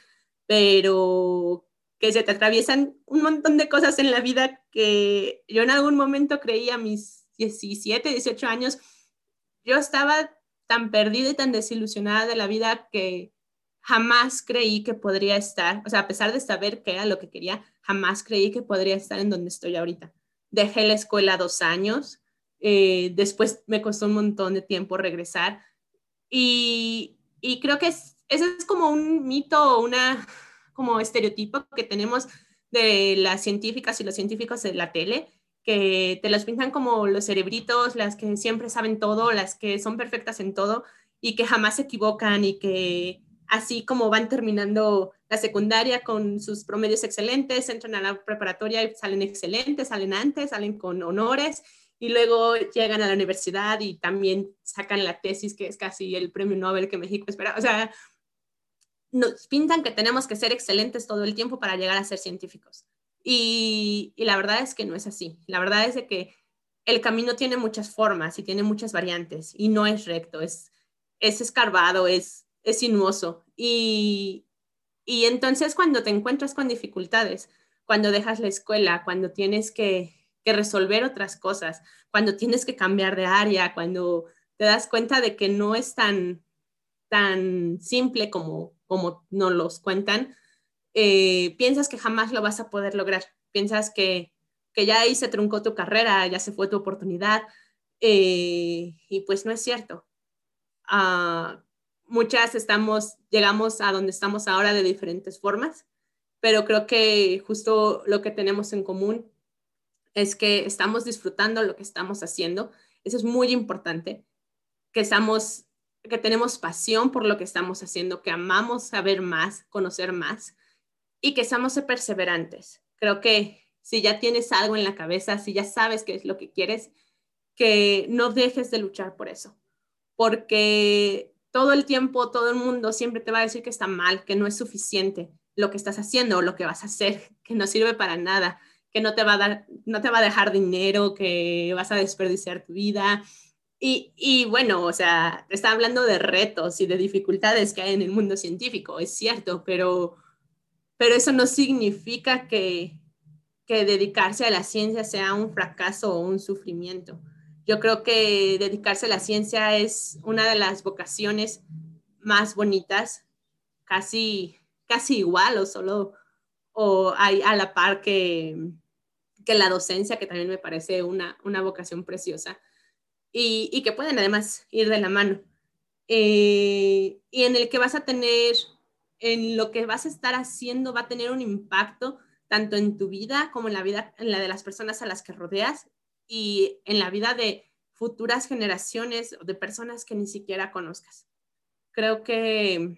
pero que se te atraviesan un montón de cosas en la vida que yo en algún momento creía a mis 17, 18 años, yo estaba tan perdida y tan desilusionada de la vida que jamás creí que podría estar, o sea, a pesar de saber qué era lo que quería, jamás creí que podría estar en donde estoy ahorita. Dejé la escuela dos años, después me costó un montón de tiempo regresar y, creo que ese es como un mito, una como estereotipo que tenemos de las científicas y los científicos de la tele, que te los pintan como los cerebritos, las que siempre saben todo, las que son perfectas en todo y que jamás se equivocan y que así como van terminando la secundaria con sus promedios excelentes, entran a la preparatoria y salen excelentes, salen antes, salen con honores y luego llegan a la universidad y también sacan la tesis que es casi el premio Nobel que México espera. O sea, nos pintan que tenemos que ser excelentes todo el tiempo para llegar a ser científicos. Y, la verdad es que no es así. La verdad es de que el camino tiene muchas formas y tiene muchas variantes y no es recto, es, es escarbado, es, es sinuoso. Y, y entonces cuando te encuentras con dificultades, cuando dejas la escuela, cuando tienes que, que resolver otras cosas, cuando tienes que cambiar de área, cuando te das cuenta de que no es tan, tan simple como, como nos los cuentan, eh, piensas que jamás lo vas a poder lograr. Piensas que, que, ya ahí se truncó tu carrera, ya se fue tu oportunidad, eh, y pues no es cierto. Uh, muchas estamos, llegamos a donde estamos ahora de diferentes formas, pero creo que justo lo que tenemos en común es que estamos disfrutando lo que estamos haciendo. Eso es muy importante, que estamos que tenemos pasión por lo que estamos haciendo, que amamos saber más, conocer más y que estamos perseverantes. Creo que si ya tienes algo en la cabeza, si ya sabes qué es lo que quieres, que no dejes de luchar por eso, porque todo el tiempo, todo el mundo siempre te va a decir que está mal, que no es suficiente lo que estás haciendo o lo que vas a hacer, <laughs> que no sirve para nada, que no te va a dar, no te va a dejar dinero, que vas a desperdiciar tu vida, y, bueno, o sea, está hablando de retos y de dificultades que hay en el mundo científico, es cierto, pero, pero eso no significa que, dedicarse a la ciencia sea un fracaso o un sufrimiento. Yo creo que dedicarse a la ciencia es una de las vocaciones más bonitas, casi, casi igual o solo o hay a la par que, que la docencia, que también me parece una, una vocación preciosa y, que pueden además ir de la mano. Eh, y en el que vas a tener, en lo que vas a estar haciendo, va a tener un impacto tanto en tu vida como en la vida, en la de las personas a las que rodeas y en la vida de futuras generaciones o de personas que ni siquiera conozcas. Creo que,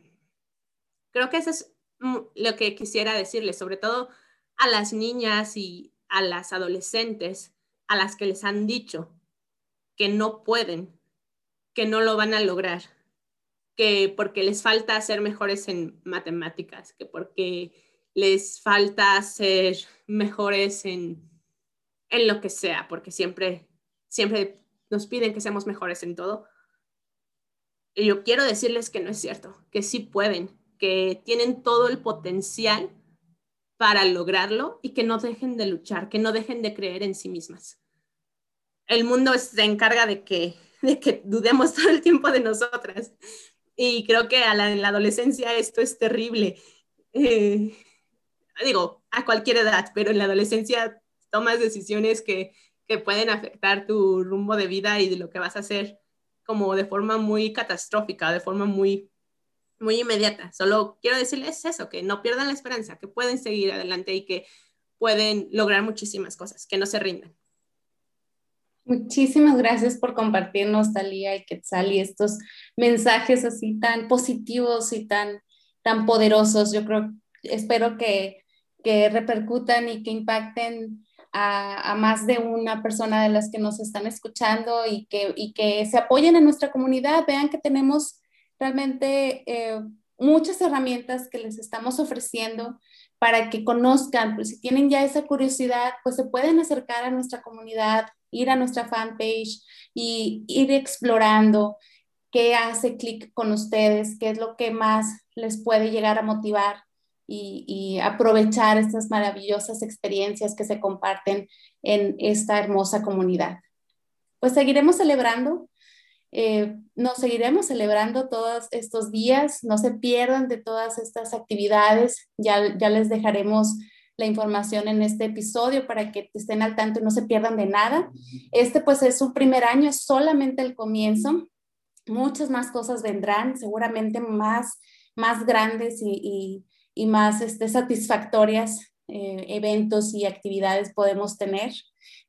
creo que eso es lo que quisiera decirles, sobre todo a las niñas y a las adolescentes, a las que les han dicho que no pueden, que no lo van a lograr, que porque les falta ser mejores en matemáticas, que porque les falta ser mejores en, en lo que sea, porque siempre, siempre nos piden que seamos mejores en todo. Y yo quiero decirles que no es cierto, que sí pueden, que tienen todo el potencial para lograrlo y que no dejen de luchar, que no dejen de creer en sí mismas el mundo se encarga de que, de que dudemos todo el tiempo de nosotras. Y creo que a la, en la adolescencia esto es terrible. Eh, digo, a cualquier edad, pero en la adolescencia tomas decisiones que, que pueden afectar tu rumbo de vida y de lo que vas a hacer como de forma muy catastrófica, de forma muy, muy inmediata. Solo quiero decirles eso, que no pierdan la esperanza, que pueden seguir adelante y que pueden lograr muchísimas cosas, que no se rindan. Muchísimas gracias por compartirnos, Talía y Quetzal, y estos mensajes así tan positivos y tan, tan poderosos. Yo creo, espero que, que repercutan y que impacten a, a, más de una persona de las que nos están escuchando y que, y que se apoyen en nuestra comunidad. Vean que tenemos realmente eh, muchas herramientas que les estamos ofreciendo para que conozcan, pues si tienen ya esa curiosidad, pues se pueden acercar a nuestra comunidad, ir a nuestra fanpage y ir explorando qué hace clic con ustedes, qué es lo que más les puede llegar a motivar y, aprovechar estas maravillosas experiencias que se comparten en esta hermosa comunidad. Pues seguiremos celebrando, eh, nos seguiremos celebrando todos estos días, no se pierdan de todas estas actividades, ya, ya les dejaremos la información en este episodio para que estén al tanto y no se pierdan de nada. Este pues es un primer año, es solamente el comienzo. Muchas más cosas vendrán, seguramente más más grandes y, más este, satisfactorias eh, eventos y actividades podemos tener.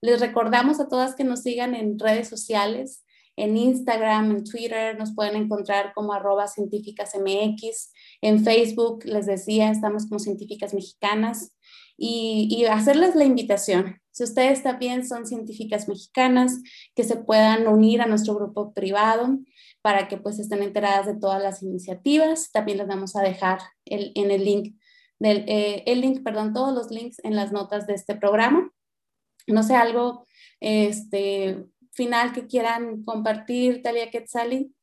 Les recordamos a todas que nos sigan en redes sociales, en Instagram, en Twitter, nos pueden encontrar como arroba científicas MX, en Facebook, les decía, estamos como científicas mexicanas y, hacerles la invitación. Si ustedes también son científicas mexicanas, que se puedan unir a nuestro grupo privado para que pues estén enteradas de todas las iniciativas. También les vamos a dejar el, en el link, del, eh, el link, perdón, todos los links en las notas de este programa. No sé, algo este, final que quieran compartir, Talia Quetzali.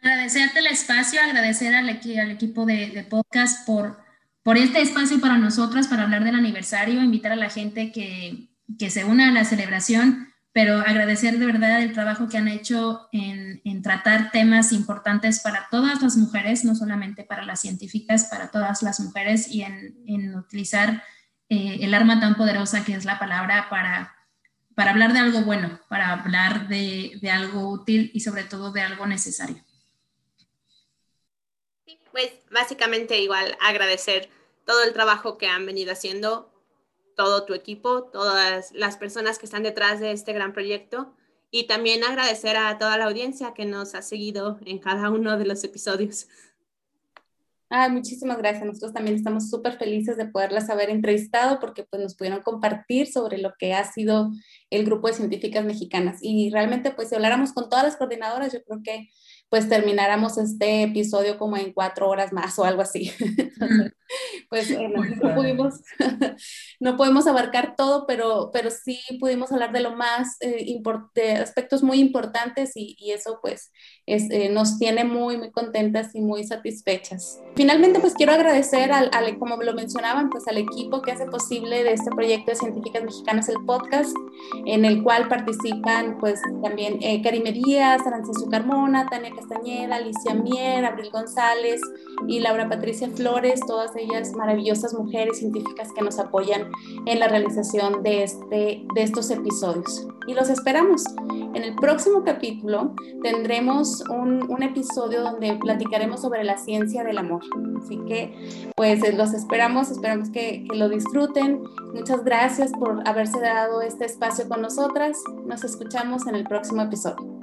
Agradecerte el espacio, agradecer al, al equipo de, de podcast por por este espacio para nosotras, para hablar del aniversario, invitar a la gente que, que se una a la celebración, pero agradecer de verdad el trabajo que han hecho en, en, tratar temas importantes para todas las mujeres, no solamente para las científicas, para todas las mujeres y en, en utilizar eh, el arma tan poderosa que es la palabra para, para hablar de algo bueno, para hablar de, de algo útil y sobre todo de algo necesario. Pues básicamente igual agradecer todo el trabajo que han venido haciendo, todo tu equipo, todas las personas que están detrás de este gran proyecto y también agradecer a toda la audiencia que nos ha seguido en cada uno de los episodios. Ah, muchísimas gracias. Nosotros también estamos súper felices de poderlas haber entrevistado porque pues, nos pudieron compartir sobre lo que ha sido el grupo de científicas mexicanas. Y realmente, pues si habláramos con todas las coordinadoras, yo creo que pues termináramos este episodio como en cuatro horas más o algo así. <laughs> pues no, pudimos, <laughs> no podemos abarcar todo, pero, pero sí pudimos hablar de lo más, eh, de aspectos muy importantes y, y eso pues es, eh, nos tiene muy, muy contentas y muy satisfechas. Finalmente pues quiero agradecer al, al, como lo mencionaban, pues al equipo que hace posible de este proyecto de Científicas Mexicanas, el podcast, en el cual participan pues también eh, Karime Díaz, Arancesu Carmona, Tania Castañeda, Alicia Mier, Abril González y Laura Patricia Flores, todas ellas maravillosas mujeres científicas que nos apoyan en la realización de, este, de estos episodios. Y los esperamos. En el próximo capítulo un, episodio donde platicaremos sobre la ciencia del amor. Así que pues los esperamos, esperamos que lo disfruten. Muchas gracias por haberse dado este espacio con nosotras. Nos escuchamos en el próximo episodio.